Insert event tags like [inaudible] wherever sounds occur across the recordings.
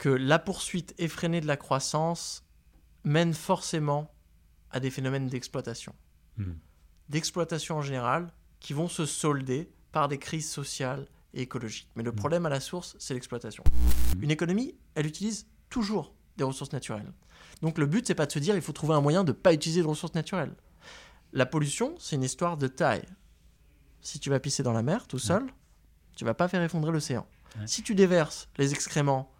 que la poursuite effrénée de la croissance mène forcément à des phénomènes d'exploitation. Hmm. D'exploitation en général, qui vont se solder par des crises sociales et écologiques. Mais le Mm. problème à la source, c'est l'exploitation. Mm. Une économie, elle utilise toujours des ressources naturelles. Donc le but, c'est pas de se dire il faut trouver un moyen de ne pas utiliser de ressources naturelles. La pollution, c'est une histoire de taille. Si tu vas pisser dans la mer tout seul, tu vas pas faire effondrer l'océan. Ouais. Si tu déverses les excréments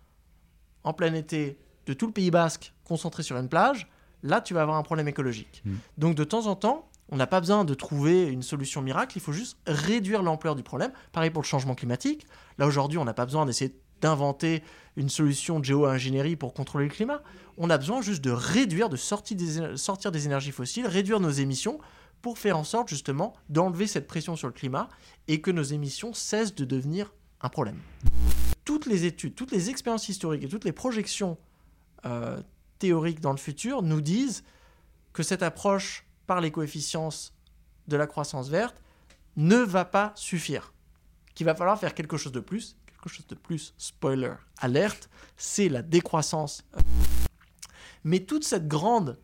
en plein été de tout le Pays Basque concentrés sur une plage, là tu vas avoir un problème écologique. Mm. Donc de temps en temps, on n'a pas besoin de trouver une solution miracle, il faut juste réduire l'ampleur du problème. Pareil pour le changement climatique. Là aujourd'hui, on n'a pas besoin d'essayer d'inventer une solution de géo-ingénierie pour contrôler le climat. On a besoin juste de réduire, de sortir des, sortir des énergies fossiles, réduire nos émissions pour faire en sorte justement d'enlever cette pression sur le climat et que nos émissions cessent de devenir un problème. Toutes les études, toutes les expériences historiques et toutes les projections euh, théoriques dans le futur nous disent que cette approche par les coefficients de la croissance verte ne va pas suffire. Qu'il va falloir faire quelque chose de plus. Quelque chose de plus, spoiler, alerte, c'est la décroissance. Mais toute cette grande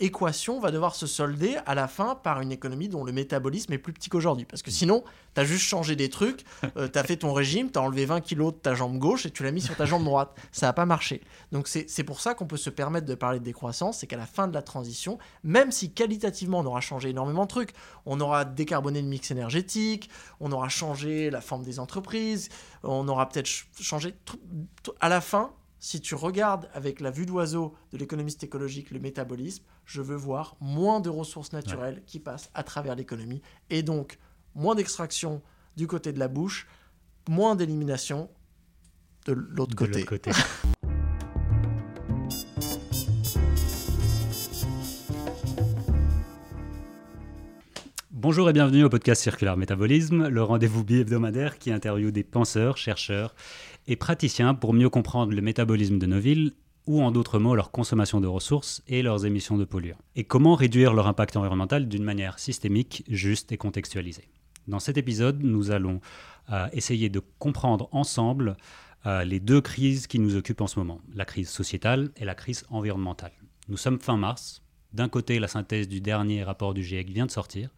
équation va devoir se solder à la fin par une économie dont le métabolisme est plus petit qu'aujourd'hui. Parce que sinon, tu as juste changé des trucs, tu as fait ton régime, tu as enlevé 20 kilos de ta jambe gauche et tu l'as mis sur ta jambe droite. Ça n'a pas marché. Donc c'est pour ça qu'on peut se permettre de parler de décroissance, c'est qu'à la fin de la transition, même si qualitativement on aura changé énormément de trucs, on aura décarboné le mix énergétique, on aura changé la forme des entreprises, on aura peut-être ch- changé... tout- À la fin, si tu regardes avec la vue d'oiseau de l'économiste écologique le métabolisme, je veux voir moins de ressources naturelles qui passent à travers l'économie et donc moins d'extraction du côté de la bouche, moins d'élimination de l'autre côté. côté. [laughs] Bonjour et bienvenue au podcast Circular Métabolisme, le rendez-vous bi-hebdomadaire qui interviewe des penseurs, chercheurs et praticiens pour mieux comprendre le métabolisme de nos villes ou en d'autres mots leur consommation de ressources et leurs émissions de polluants. Et comment réduire leur impact environnemental d'une manière systémique, juste et contextualisée. Dans cet épisode, nous allons euh, essayer de comprendre ensemble euh, les deux crises qui nous occupent en ce moment, la crise sociétale et la crise environnementale. Nous sommes fin mars. D'un côté, la synthèse du dernier rapport du GIEC vient de sortir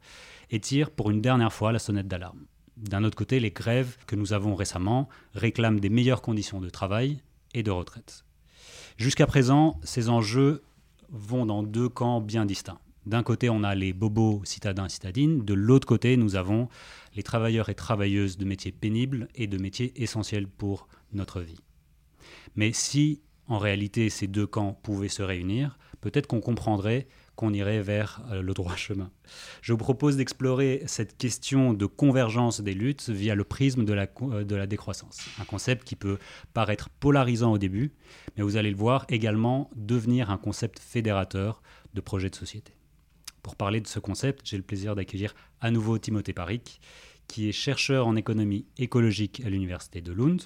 et tire pour une dernière fois la sonnette d'alarme. D'un autre côté, les grèves que nous avons récemment réclament des meilleures conditions de travail et de retraite. Jusqu'à présent, ces enjeux vont dans deux camps bien distincts. D'un côté, on a les bobos citadins citadines, de l'autre côté, nous avons les travailleurs et travailleuses de métiers pénibles et de métiers essentiels pour notre vie. Mais si, en réalité, ces deux camps pouvaient se réunir, peut-être qu'on comprendrait qu'on irait vers euh, le droit chemin. Je vous propose d'explorer cette question de convergence des luttes via le prisme de la, co- euh, de la décroissance. Un concept qui peut paraître polarisant au début, mais vous allez le voir également devenir un concept fédérateur de projets de société. Pour parler de ce concept, j'ai le plaisir d'accueillir à nouveau Timothée Paric, qui est chercheur en économie écologique à l'université de Lund.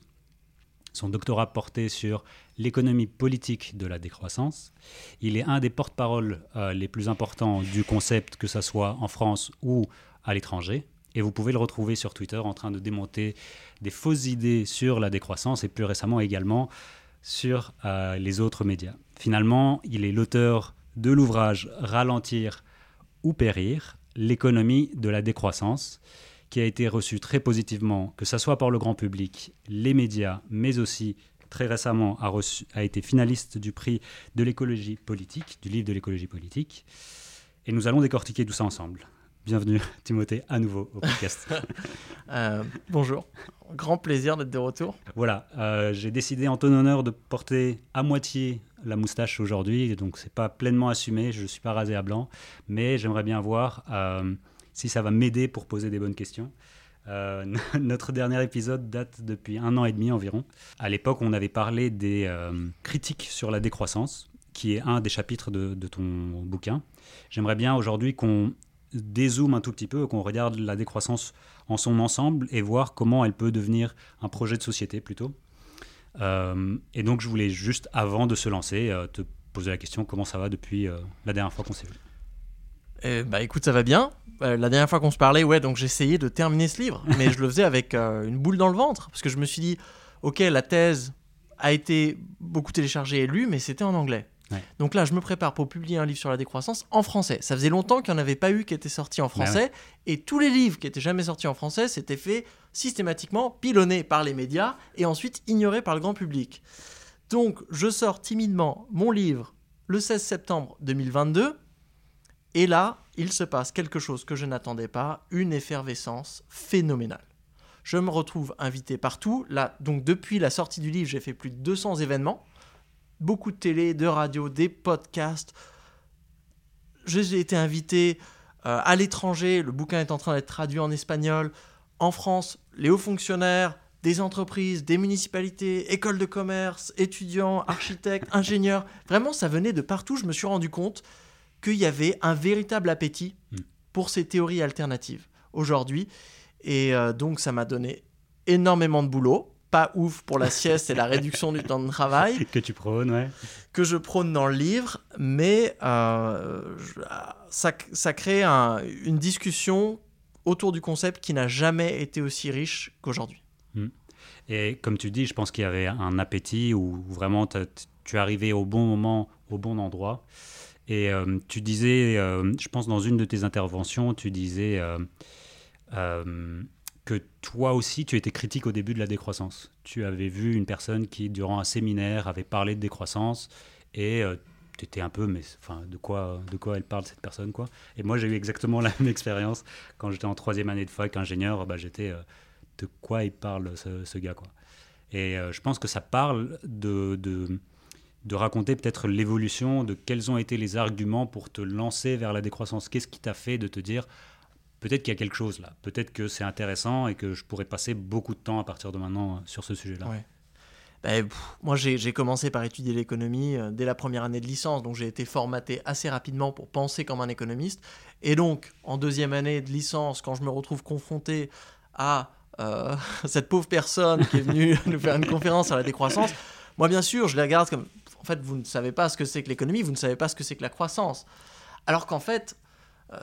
Son doctorat portait sur l'économie politique de la décroissance. Il est un des porte-parole euh, les plus importants du concept, que ce soit en France ou à l'étranger. Et vous pouvez le retrouver sur Twitter en train de démonter des fausses idées sur la décroissance et plus récemment également sur euh, les autres médias. Finalement, il est l'auteur de l'ouvrage Ralentir ou périr, l'économie de la décroissance, qui a été reçu très positivement, que ce soit par le grand public, les médias, mais aussi très récemment a, reçu, a été finaliste du prix de l'écologie politique, du livre de l'écologie politique. Et nous allons décortiquer tout ça ensemble. Bienvenue Timothée à nouveau au podcast. [laughs] Euh, bonjour, grand plaisir d'être de retour. voilà, euh, j'ai décidé en ton honneur de porter à moitié la moustache aujourd'hui, donc c'est pas pleinement assumé, je ne suis pas rasé à blanc, mais j'aimerais bien voir euh, si ça va m'aider pour poser des bonnes questions. Euh, [laughs] notre dernier épisode date depuis un an et demi environ. À l'époque, on avait parlé des euh, critiques sur la décroissance, qui est un des chapitres de, ton bouquin. J'aimerais bien aujourd'hui qu'on dézoome un tout petit peu, qu'on regarde la décroissance en son ensemble et voir comment elle peut devenir un projet de société plutôt. Euh, et donc, je voulais juste, avant de se lancer, te poser la question comment ça va depuis la dernière fois qu'on s'est vu? Bah écoute, ça va bien. Euh, la dernière fois qu'on se parlait, ouais, donc j'essayais de terminer ce livre, mais je le faisais avec euh, une boule dans le ventre, parce que je me suis dit, ok, la thèse a été beaucoup téléchargé et lu, mais c'était en anglais. Ouais. Donc là, je me prépare pour publier un livre sur la décroissance en français. Ça faisait longtemps qu'il n'y en avait pas eu qui était sorti en français. Et tous les livres qui étaient jamais sortis en français s'étaient fait systématiquement pilonnés par les médias et ensuite ignorés par le grand public. Donc, je sors timidement mon livre le 16 septembre 2022. Et là, il se passe quelque chose que je n'attendais pas, une effervescence phénoménale. Je me retrouve invité partout. Là, donc depuis la sortie du livre, j'ai fait plus de 200 événements beaucoup de télé, de radio, des podcasts. J'ai été invité euh, à l'étranger, le bouquin est en train d'être traduit en espagnol. En France, les hauts fonctionnaires, des entreprises, des municipalités, écoles de commerce, étudiants, architectes, [laughs] ingénieurs. Vraiment, ça venait de partout. Je me suis rendu compte qu'il y avait un véritable appétit Mm. pour ces théories alternatives aujourd'hui. Et euh, donc, ça m'a donné énormément de boulot. Pas ouf pour la sieste et la [laughs] réduction du temps de travail Que tu prônes, ouais. que je prône dans le livre, mais euh, je- ça, ça crée un- une discussion autour du concept qui n'a jamais été aussi riche qu'aujourd'hui. Et comme tu dis, je pense qu'il y avait un appétit où vraiment tu es arrivé au bon moment, au bon endroit. Et euh, tu disais, euh, je pense dans une de tes interventions, tu disais euh, que toi aussi, tu étais critique au début de la décroissance. Tu avais vu une personne qui, durant un séminaire, avait parlé de décroissance et tu étais un peu, mais enfin, de quoi, de quoi elle parle cette personne, quoi? Et moi, j'ai eu exactement la même [laughs] expérience quand j'étais en troisième année de fac, ingénieur. Bah, j'étais, de quoi il parle ce, ce gars, quoi? Et je pense que ça parle de, de, de raconter peut-être l'évolution, de quels ont été les arguments pour te lancer vers la décroissance. Qu'est-ce qui t'a fait de te dire peut-être qu'il y a quelque chose là, peut-être que c'est intéressant et que je pourrais passer beaucoup de temps à partir de maintenant euh, sur ce sujet-là? Pff, moi, j'ai commencé par étudier l'économie euh, dès la première année de licence, donc j'ai été formaté assez rapidement pour penser comme un économiste. Et donc, en deuxième année de licence, quand je me retrouve confronté à euh, [laughs] cette pauvre personne qui est venue [laughs] nous faire une conférence sur la décroissance, moi, bien sûr, je les regarde comme, en fait, vous ne savez pas ce que c'est que l'économie, vous ne savez pas ce que c'est que la croissance. Alors qu'en fait, euh,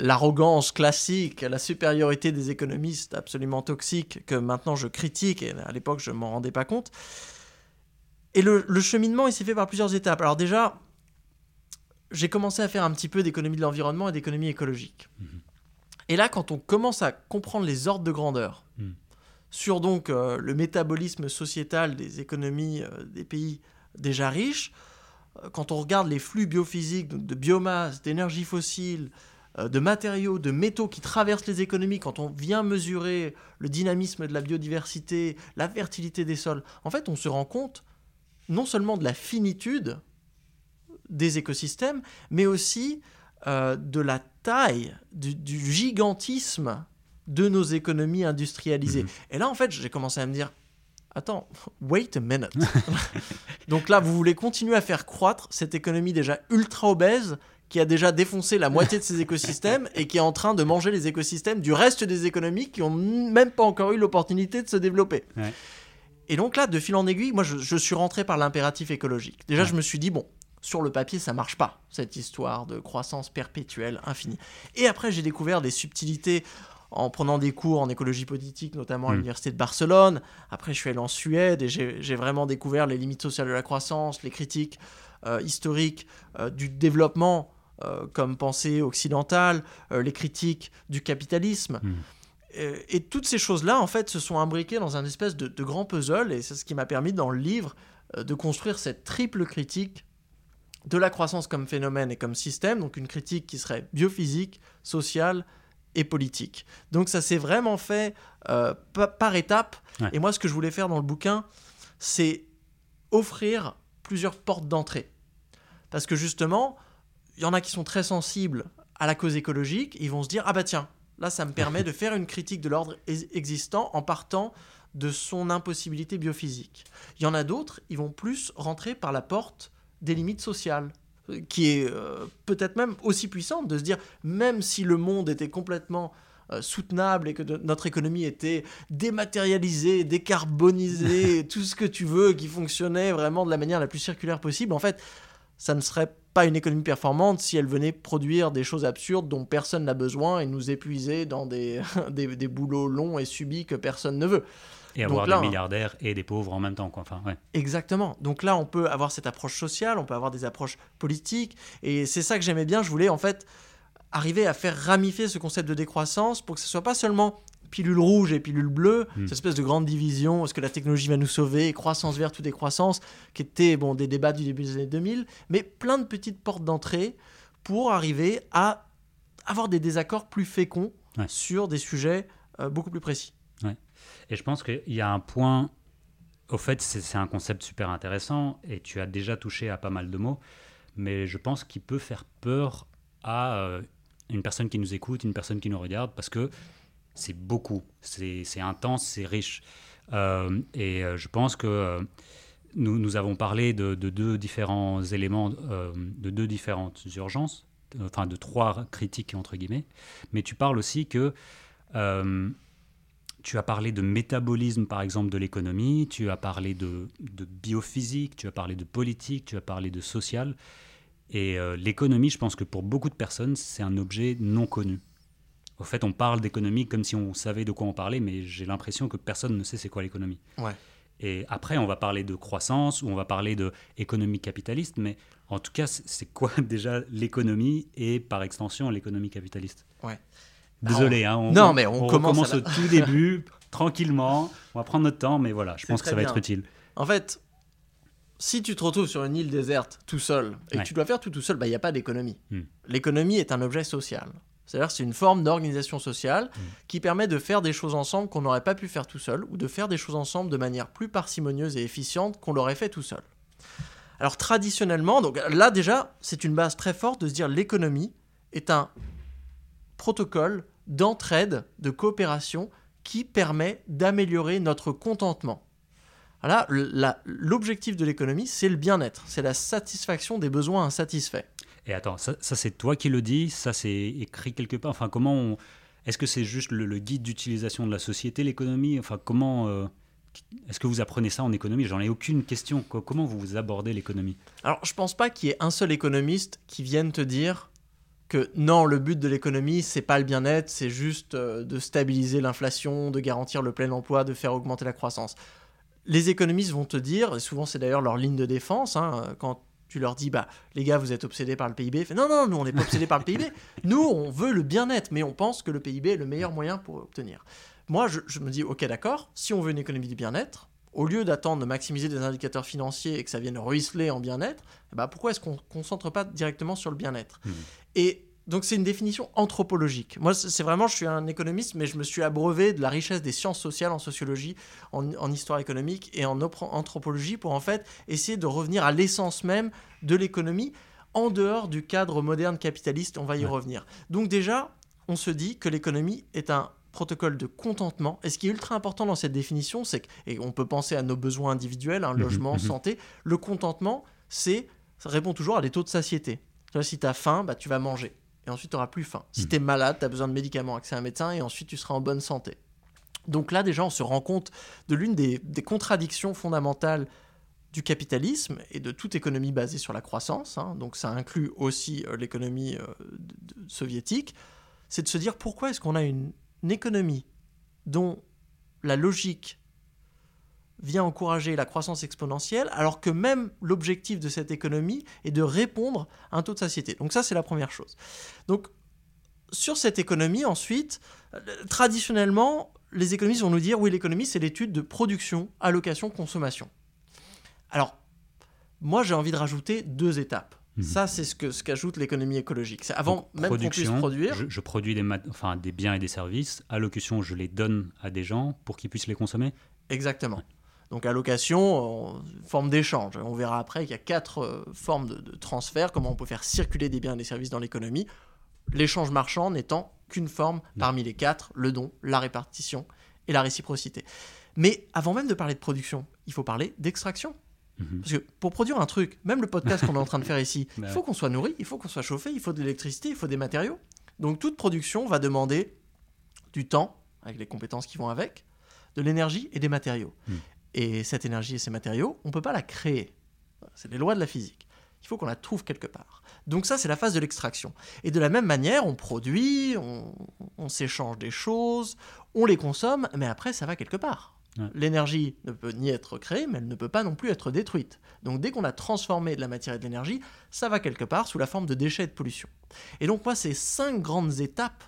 l'arrogance classique, la supériorité des économistes absolument toxique que maintenant je critique, et à l'époque je m'en rendais pas compte. Et le, le cheminement, il s'est fait par plusieurs étapes. Alors déjà, j'ai commencé à faire un petit peu d'économie de l'environnement et d'économie écologique. Et là, quand on commence à comprendre les ordres de grandeur Mhm. sur donc euh, le métabolisme sociétal des économies euh, des pays déjà riches, euh, quand on regarde les flux biophysiques de biomasse, d'énergie fossile, euh, de matériaux, de métaux qui traversent les économies, quand on vient mesurer le dynamisme de la biodiversité, la fertilité des sols, en fait, on se rend compte non seulement de la finitude des écosystèmes, mais aussi euh, de la taille, du, du gigantisme de nos économies industrialisées. Mhm. Et là, en fait, j'ai commencé à me dire, attends, wait a minute. [laughs] Donc là, vous voulez continuer à faire croître cette économie déjà ultra obèse qui a déjà défoncé la moitié de ses écosystèmes et qui est en train de manger les écosystèmes du reste des économies qui ont même pas encore eu l'opportunité de se développer. Ouais. Et donc là, de fil en aiguille, moi, je, je suis rentré par l'impératif écologique. Déjà, Ouais. je me suis dit, bon, sur le papier, ça marche pas, cette histoire de croissance perpétuelle, infinie. Et après, j'ai découvert des subtilités en prenant des cours en écologie politique, notamment à Mm. l'université de Barcelone. Après, je suis allé en Suède et j'ai vraiment découvert les limites sociales de la croissance, les critiques euh, historiques euh, du développement euh, comme pensée occidentale, les critiques du capitalisme. Mm. Euh, et toutes ces choses-là, en fait, se sont imbriquées dans un espèce de, de grand puzzle, et c'est ce qui m'a permis, dans le livre, de construire cette triple critique de la croissance comme phénomène et comme système, donc une critique qui serait biophysique, sociale et politique. Donc ça s'est vraiment fait euh, pa- par étapes, Ouais. et moi, ce que je voulais faire dans le bouquin, c'est offrir plusieurs portes d'entrée. Parce que justement, il y en a qui sont très sensibles à la cause écologique, ils vont se dire ah bah tiens, là ça me permet de faire une critique de l'ordre ex- existant en partant de son impossibilité biophysique. Il y en a d'autres, ils vont plus rentrer par la porte des limites sociales, qui est euh, peut-être même aussi puissante de se dire même si le monde était complètement euh, soutenable et que de- notre économie était dématérialisée, décarbonisée, [laughs] tout ce que tu veux, qui fonctionnait vraiment de la manière la plus circulaire possible, en fait, ça ne serait pas une économie performante si elle venait produire des choses absurdes dont personne n'a besoin et nous épuiser dans des, [laughs] des, des boulots longs et subis que personne ne veut. Et avoir des milliardaires et des pauvres en même temps. Quoi. Enfin, ouais. Exactement. Donc là, on peut avoir cette approche sociale, on peut avoir des approches politiques. Et c'est ça que j'aimais bien. Je voulais en fait arriver à faire ramifier ce concept de décroissance pour que ce soit pas seulement pilule rouge et pilule bleue, hmm. cette espèce de grande division, est-ce que la technologie va nous sauver, croissance verte ou décroissance, qui étaient bon, des débats du début des années 2000, mais plein de petites portes d'entrée pour arriver à avoir des désaccords plus féconds sur des sujets euh, beaucoup plus précis. Et je pense qu'il y a un point, au fait, c'est un concept super intéressant et tu as déjà touché à pas mal de mots, mais je pense qu'il peut faire peur à euh, une personne qui nous écoute, une personne qui nous regarde, parce que c'est beaucoup, c'est intense, c'est riche. Euh, et euh, je pense que nous, nous, avons parlé de, deux différents éléments, de deux différentes urgences, enfin de trois critiques entre guillemets, mais tu parles aussi que tu as parlé de métabolisme, par exemple, de l'économie, tu as parlé de, biophysique, tu as parlé de politique, tu as parlé de social. Et euh, l'économie, je pense que pour beaucoup de personnes, c'est un objet non connu. Au fait, on parle d'économie comme si on savait de quoi on parlait, mais j'ai l'impression que personne ne sait c'est quoi l'économie. Ouais. Et après, on va parler de croissance ou on va parler d'économie capitaliste, mais en tout cas, c'est quoi [laughs] déjà l'économie et par extension l'économie capitaliste? Ouais. Désolé, hein, on, non, mais on, commence, au tout début, [laughs] tranquillement. On va prendre notre temps, mais voilà, je pense que ça va être utile. En fait, si tu te retrouves sur une île déserte tout seul et que tu dois faire tout tout seul, bah, il n'y a pas d'économie. Hmm. L'économie est un objet social. C'est-à-dire c'est une forme d'organisation sociale hmm. qui permet de faire des choses ensemble qu'on n'aurait pas pu faire tout seul ou de faire des choses ensemble de manière plus parcimonieuse et efficiente qu'on l'aurait fait tout seul. Alors traditionnellement, donc là déjà, c'est une base très forte de se dire l'économie est un protocole d'entraide, de coopération qui permet d'améliorer notre contentement. Voilà, l'objectif de l'économie, c'est le bien-être, c'est la satisfaction des besoins insatisfaits. Et attends, ça, c'est toi qui le dis, ça c'est écrit quelque part? Enfin, comment Est-ce que c'est juste le, guide d'utilisation de la société, l'économie? Enfin, comment euh, Est-ce que vous apprenez ça en économie? J'en ai aucune question. Comment vous abordez l'économie? Alors, je pense pas qu'il y ait un seul économiste qui vienne te dire que non, le but de l'économie, c'est pas le bien-être, c'est juste euh, de stabiliser l'inflation, de garantir le plein emploi, de faire augmenter la croissance. Les économistes vont te dire, et souvent c'est d'ailleurs leur ligne de défense, hein, quand tu leur dis, bah, les gars, vous êtes obsédés par le PIB. Fait, non, non, nous, on n'est pas obsédés par le PIB. [laughs] Nous, on veut le bien-être, mais on pense que le PIB est le meilleur moyen pour obtenir. Moi, je, me dis, ok, d'accord, si on veut une économie du bien-être, au lieu d'attendre de maximiser des indicateurs financiers et que ça vienne ruisseler en bien-être, bah, pourquoi est-ce qu'on ne concentre pas directement sur le bien-être? Mmh. Et donc c'est une définition anthropologique. Moi, c'est vraiment, je suis un économiste, mais je me suis abreuvé de la richesse des sciences sociales en sociologie, en, histoire économique et en anthropologie pour en fait essayer de revenir à l'essence même de l'économie en dehors du cadre moderne capitaliste. On va y revenir. Donc déjà, on se dit que l'économie est un protocole de contentement. Et ce qui est ultra important dans cette définition, c'est que, et on peut penser à nos besoins individuels, un hein, mmh logement, mmh santé, le contentement, c'est, ça répond toujours à des taux de satiété. Si tu as faim, bah, tu vas manger et ensuite tu n'auras plus faim. Si hmm. tu es malade, tu as besoin de médicaments, accès à un médecin, et ensuite tu seras en bonne santé. Donc là, déjà, on se rend compte de l'une des, contradictions fondamentales du capitalisme et de toute économie basée sur la croissance, hein. donc ça inclut aussi euh, l'économie euh, soviétique, c'est de se dire pourquoi est-ce qu'on a une économie dont la logique vient encourager la croissance exponentielle, alors que même l'objectif de cette économie est de répondre à un taux de satiété. Donc ça, c'est la première chose. Donc sur cette économie, ensuite, euh, traditionnellement, les économistes vont nous dire, oui, l'économie, c'est l'étude de production, allocation, consommation. Alors, moi, j'ai envie de rajouter deux étapes. Mhm. Ça, c'est ce que ce qu'ajoute l'économie écologique. C'est avant même qu'on puisse produire. Je, produis des, enfin, des biens et des services. Allocution, je les donne à des gens pour qu'ils puissent les consommer. Exactement. Donc allocation, forme d'échange. On verra après qu'il y a quatre euh, formes de, transfert, comment on peut faire circuler des biens et des services dans l'économie. L'échange marchand n'étant qu'une forme parmi les quatre, le don, la répartition et la réciprocité. Mais avant même de parler de production, il faut parler d'extraction. Mhm. Parce que pour produire un truc, même le podcast qu'on est en train de faire ici, [laughs] il faut qu'on soit nourri, il faut qu'on soit chauffé, il faut de l'électricité, il faut des matériaux. Donc toute production va demander du temps, avec les compétences qui vont avec, de l'énergie et des matériaux. Mhm. Et cette énergie et ces matériaux, on ne peut pas la créer. C'est les lois de la physique. Il faut qu'on la trouve quelque part. Donc ça, c'est la phase de l'extraction. Et de la même manière, on produit, on, s'échange des choses, on les consomme, mais après, ça va quelque part. Ouais. L'énergie ne peut ni être créée, mais elle ne peut pas non plus être détruite. Donc dès qu'on a transformé de la matière et de l'énergie, ça va quelque part sous la forme de déchets et de pollution. Et donc moi, ces cinq grandes étapes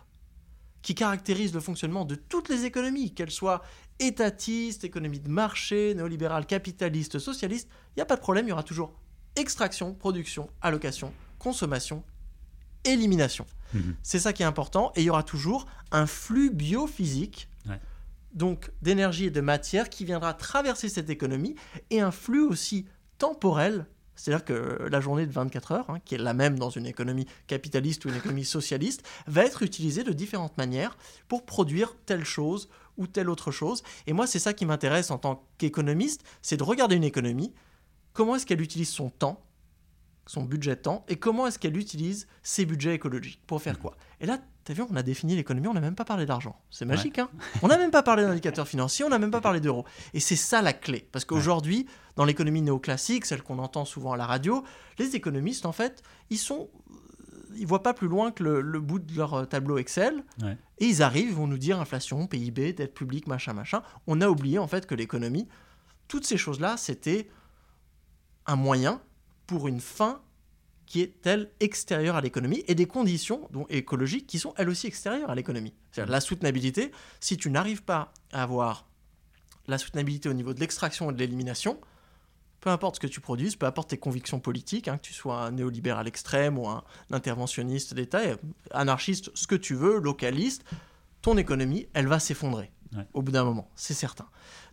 qui caractérisent le fonctionnement de toutes les économies, qu'elles soient étatistes, économies de marché, néolibérales, capitalistes, socialistes, il n'y a pas de problème, il y aura toujours extraction, production, allocation, consommation, élimination. Mhm. C'est ça qui est important. Et il y aura toujours un flux biophysique. Donc d'énergie et de matière, qui viendra traverser cette économie, et un flux aussi temporel. C'est-à-dire que la journée de 24 heures, hein, qui est la même dans une économie capitaliste ou une économie socialiste, va être utilisée de différentes manières pour produire telle chose ou telle autre chose. Et moi, c'est ça qui m'intéresse en tant qu'économiste, c'est de regarder une économie, comment est-ce qu'elle utilise son temps, son budget temps, et comment est-ce qu'elle utilise ses budgets écologiques? Pour faire quoi? Et là, vu, on a défini l'économie, on n'a même pas parlé d'argent. C'est magique, hein On n'a même pas parlé d'indicateurs financiers, on n'a même pas parlé d'euros. Et c'est ça la clé. Parce qu'aujourd'hui, dans l'économie néoclassique, celle qu'on entend souvent à la radio, les économistes, en fait, ils sont... Ils voient pas plus loin que le, le bout de leur euh, tableau Excel. Ouais. Et ils arrivent, ils vont nous dire inflation, PIB, dette publique, machin, machin. On a oublié, en fait, que l'économie, toutes ces choses-là, c'était un moyen pour une fin qui est elle extérieure à l'économie et des conditions donc, écologiques qui sont elles aussi extérieures à l'économie. C'est-à-dire la soutenabilité, si tu n'arrives pas à avoir la soutenabilité au niveau de l'extraction et de l'élimination, peu importe ce que tu produises, peu importe tes convictions politiques, hein, que tu sois un néolibéral extrême ou un interventionniste d'État, anarchiste, ce que tu veux, localiste, ton économie, elle va s'effondrer Ouais. au bout d'un moment, c'est certain.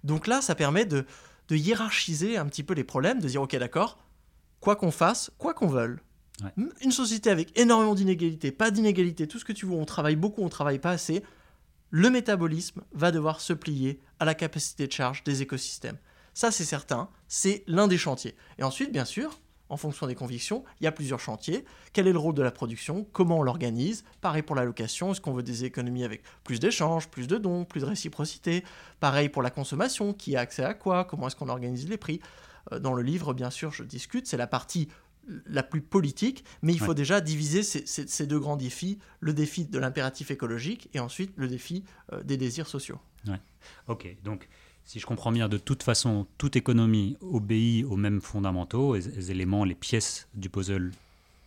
Donc là, ça permet de, de hiérarchiser un petit peu les problèmes, de dire, ok, d'accord, quoi qu'on fasse, quoi qu'on veuille, Ouais. une société avec énormément d'inégalités, pas d'inégalités, tout ce que tu veux, on travaille beaucoup, on travaille pas assez, le métabolisme va devoir se plier à la capacité de charge des écosystèmes. Ça, c'est certain, c'est l'un des chantiers. Et ensuite, bien sûr, en fonction des convictions, il y a plusieurs chantiers. Quel est le rôle de la production? Comment on l'organise? Pareil pour l'allocation, est-ce qu'on veut des économies avec plus d'échanges, plus de dons, plus de réciprocité? Pareil pour la consommation, qui a accès à quoi? Comment est-ce qu'on organise les prix? Dans le livre, bien sûr, je discute, c'est la partie la plus politique, mais il faut déjà diviser ces, ces- ces deux grands défis, le défi de l'impératif écologique et ensuite le défi euh, des désirs sociaux. Ok, donc si je comprends bien, de toute façon, toute économie obéit aux mêmes fondamentaux, les, les éléments, les pièces du puzzle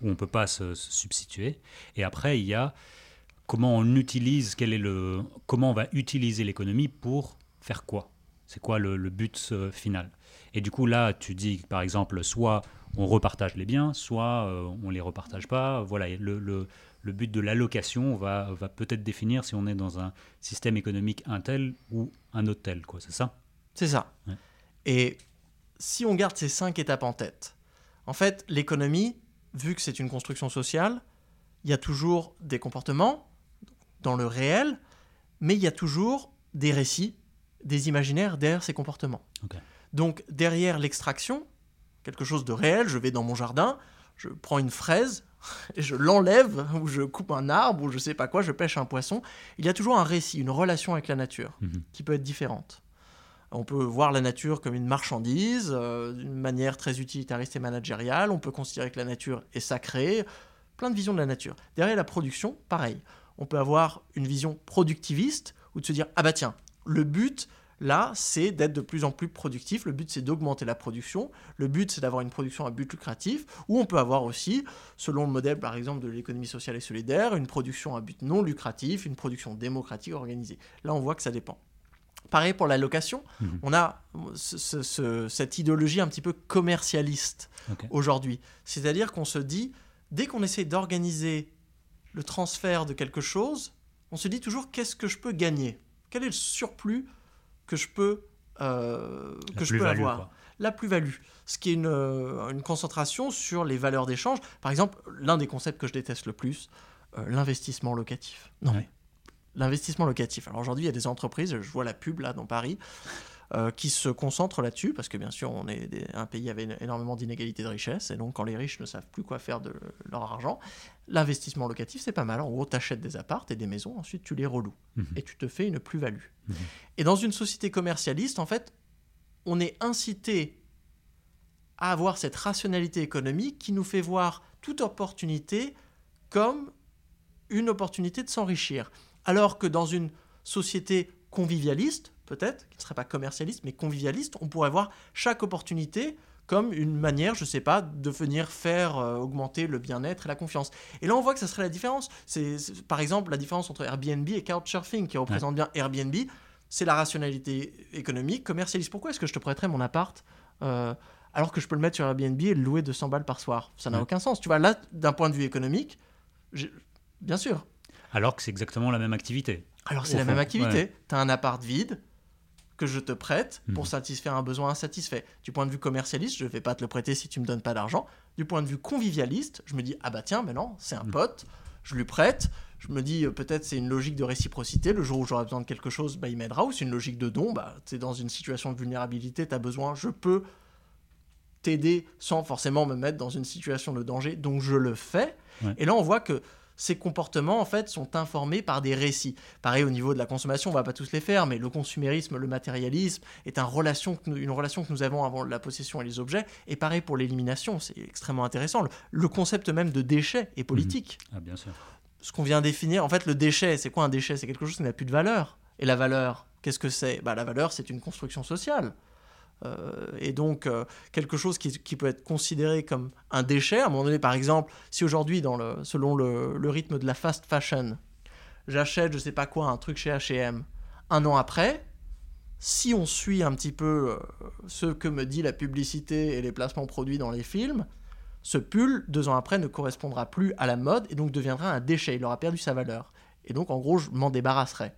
où on ne peut pas se, se substituer. Et après, il y a comment on utilise, quel est le, comment on va utiliser l'économie pour faire quoi? C'est quoi le, le but euh, final? Et du coup, là, tu dis, par exemple, soit on repartage les biens, soit euh, on les repartage pas. Voilà, et le, le, le but de l'allocation va, va peut-être définir si on est dans un système économique un tel ou un autre tel, quoi. C'est ça? C'est ça. Ouais. Et si on garde ces cinq étapes en tête, en fait, l'économie, vu que c'est une construction sociale, il y a toujours des comportements dans le réel, mais il y a toujours des récits, des imaginaires derrière ces comportements. Ok. Donc derrière l'extraction, quelque chose de réel, je vais dans mon jardin, je prends une fraise [laughs] et je l'enlève, ou je coupe un arbre, ou je sais pas quoi, je pêche un poisson. Il y a toujours un récit, une relation avec la nature Mhm. qui peut être différente. On peut voir la nature comme une marchandise, euh, d'une manière très utilitariste et managériale. On peut considérer que la nature est sacrée. Plein de visions de la nature. Derrière la production, pareil. On peut avoir une vision productiviste ou de se dire ah bah tiens, le but là, c'est d'être de plus en plus productif. Le but c'est d'augmenter la production. Le but c'est d'avoir une production à but lucratif. Ou on peut avoir aussi, selon le modèle par exemple de l'économie sociale et solidaire, une production à but non lucratif, une production démocratique organisée. Là, on voit que ça dépend. Pareil pour la location, Mhm. on a ce- ce- ce- cette idéologie un petit peu commercialiste aujourd'hui. C'est-à-dire qu'on se dit, dès qu'on essaie d'organiser le transfert de quelque chose, on se dit toujours qu'est-ce que je peux gagner? Quel est le surplus que je peux, euh, que je peux avoir quoi. la plus-value, ce qui est une, euh, une concentration sur les valeurs d'échange. Par exemple, l'un des concepts que je déteste le plus, euh, l'investissement locatif. Non Ouais. mais, l'investissement locatif. Alors aujourd'hui, il y a des entreprises, je vois la pub là dans Paris, euh, qui se concentrent là-dessus, parce que bien sûr, on est des- un pays avec énormément d'inégalités de richesse, et donc quand les riches ne savent plus quoi faire de leur argent, l'investissement locatif, c'est pas mal. En gros, tu achètes des appartes et des maisons, ensuite tu les reloues, Mhm. et tu te fais une plus-value. Mhm. Et dans une société commercialiste, en fait, on est incité à avoir cette rationalité économique qui nous fait voir toute opportunité comme une opportunité de s'enrichir. Alors que dans une société convivialiste, peut-être, qui ne serait pas commercialiste, mais convivialiste. On pourrait voir chaque opportunité comme une manière, je sais pas, de venir faire euh, augmenter le bien-être et la confiance. Et là, on voit que ça serait la différence. C'est par exemple la différence entre Airbnb et Couchsurfing, qui représente bien Airbnb. C'est la rationalité économique, commercialiste. Pourquoi est-ce que je te prêterais mon appart euh, alors que je peux le mettre sur Airbnb et le louer 200 balles par soir? Ça n'a aucun sens. Tu vois, là, d'un point de vue économique, bien sûr. Alors que c'est exactement la même activité. Alors c'est la même activité. Tu as un appart vide, que je te prête pour mhm. satisfaire un besoin insatisfait. Du point de vue commercialiste, je ne vais pas te le prêter si tu me donnes pas d'argent. Du point de vue convivialiste, je me dis ah bah tiens, mais non, c'est un mhm. pote, je lui prête. Je me dis euh, peut-être c'est une logique de réciprocité. Le jour où j'aurai besoin de quelque chose, bah, il m'aidera. Ou c'est une logique de don. Bah, tu es dans une situation de vulnérabilité, tu as besoin, je peux t'aider sans forcément me mettre dans une situation de danger. Donc je le fais. Et là, on voit que ces comportements en fait sont informés par des récits. Pareil au niveau de la consommation, on va pas tous les faire, mais le consumérisme, le matérialisme est une relation que nous avons avant la possession et les objets. Et pareil pour l'élimination, c'est extrêmement intéressant. Le, concept même de déchet est politique. Mhm. Ah, bien sûr. Ce qu'on vient définir, en fait, le déchet, c'est quoi un déchet? C'est quelque chose qui n'a plus de valeur. Et la valeur, qu'est-ce que c'est? Bah, La valeur, c'est une construction sociale. Euh, et donc euh, quelque chose qui, peut être considéré comme un déchet. À un moment donné, par exemple, si aujourd'hui, selon le, rythme de la fast fashion, j'achète, je sais pas quoi, un truc chez H&M, un an après, si on suit un petit peu euh, ce que me dit la publicité et les placements produits dans les films, ce pull, deux ans après, ne correspondra plus à la mode et donc deviendra un déchet. Il aura perdu sa valeur. Et donc, en gros, je m'en débarrasserai.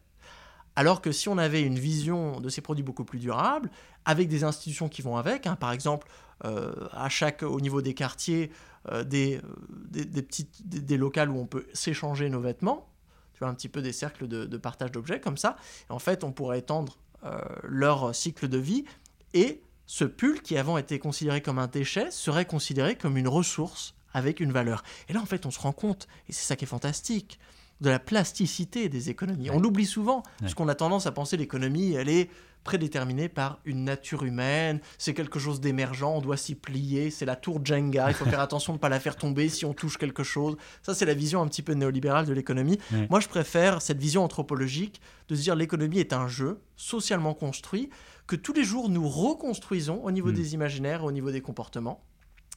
Alors que si on avait une vision de ces produits beaucoup plus durable, avec des institutions qui vont avec, hein, par exemple, euh, à chaque, au niveau des quartiers, euh, des, des, petites, des, locales où on peut s'échanger nos vêtements, tu vois, un petit peu des cercles de, partage d'objets comme ça. en fait, on pourrait étendre euh, leur cycle de vie et ce pull qui avant était considéré comme un déchet serait considéré comme une ressource avec une valeur. Et là, en fait, on se rend compte, et c'est ça qui est fantastique, de la plasticité des économies. On l'oublie souvent, parce qu'on a tendance à penser l'économie, elle est prédéterminée par une nature humaine, c'est quelque chose d'émergent, on doit s'y plier, c'est la tour Jenga, il faut faire [laughs] attention de ne pas la faire tomber si on touche quelque chose. Ça, c'est la vision un petit peu néolibérale de l'économie. Moi, je préfère cette vision anthropologique de se dire l'économie est un jeu socialement construit que tous les jours nous reconstruisons au niveau mm. des imaginaires, au niveau des comportements.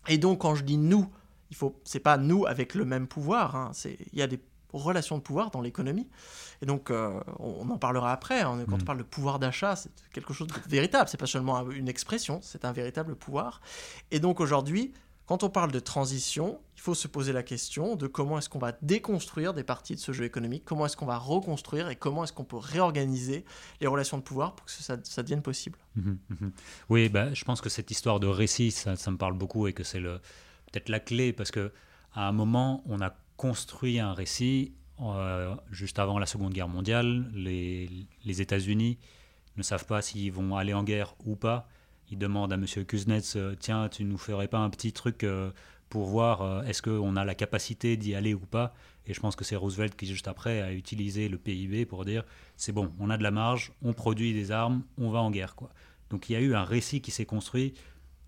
Et donc, quand je dis nous, il faut, c'est pas nous avec le même pouvoir. Hein, il y a des relations de pouvoir dans l'économie. Et donc, euh, on, en parlera après. Hein. Quand on mm. parle de pouvoir d'achat, c'est quelque chose de véritable. C'est pas seulement une expression, c'est un véritable pouvoir. Et donc aujourd'hui, quand on parle de transition, il faut se poser la question de comment est-ce qu'on va déconstruire des parties de ce jeu économique, comment est-ce qu'on va reconstruire et comment est-ce qu'on peut réorganiser les relations de pouvoir pour que ça, ça devienne possible. Mhm, mhm. Oui, bah, je pense que cette histoire de récit, ça, ça me parle beaucoup et que c'est peut-être la clé parce que à un moment, on a construit un récit euh, juste avant la Seconde Guerre mondiale. Les, États-Unis ne savent pas s'ils vont aller en guerre ou pas. Ils demandent à M. Kuznets, euh, tiens, tu nous ferais pas un petit truc euh, pour voir est-ce qu'on a la capacité d'y aller ou pas? Et je pense que c'est Roosevelt qui, juste après, a utilisé le PIB pour dire, c'est bon, on a de la marge, on produit des armes, on va en guerre. Donc il y a eu un récit qui s'est construit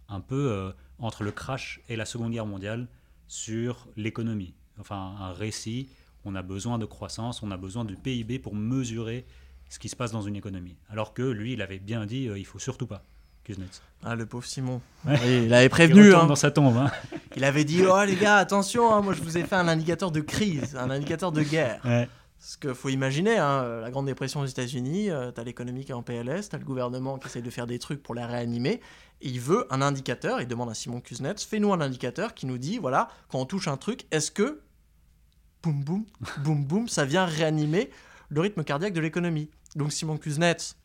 un peu entre le crash et la Seconde Guerre mondiale sur l'économie enfin un récit. On a besoin de croissance, on a besoin du PIB pour mesurer ce qui se passe dans une économie. Alors que lui, il avait bien dit, euh, il faut surtout pas. Kuznets. Ah, le pauvre Simon. il avait prévenu. Il hein. dans sa tombe. Hein. Il avait dit, oh les gars, attention, hein, moi je vous ai fait un indicateur de crise, un indicateur de guerre. Ouais. Ce qu'il faut imaginer, hein, la Grande Dépression aux États-Unis, euh, tu as l'économie qui est en PLS, tu as le gouvernement qui essaie de faire des trucs pour la réanimer. Et il veut un indicateur, il demande à Simon Kuznets, fais-nous un indicateur qui nous dit, voilà, quand on touche un truc, est-ce que boum boum, boum boum, ça vient réanimer le rythme cardiaque de l'économie. Donc Simon Kuznets,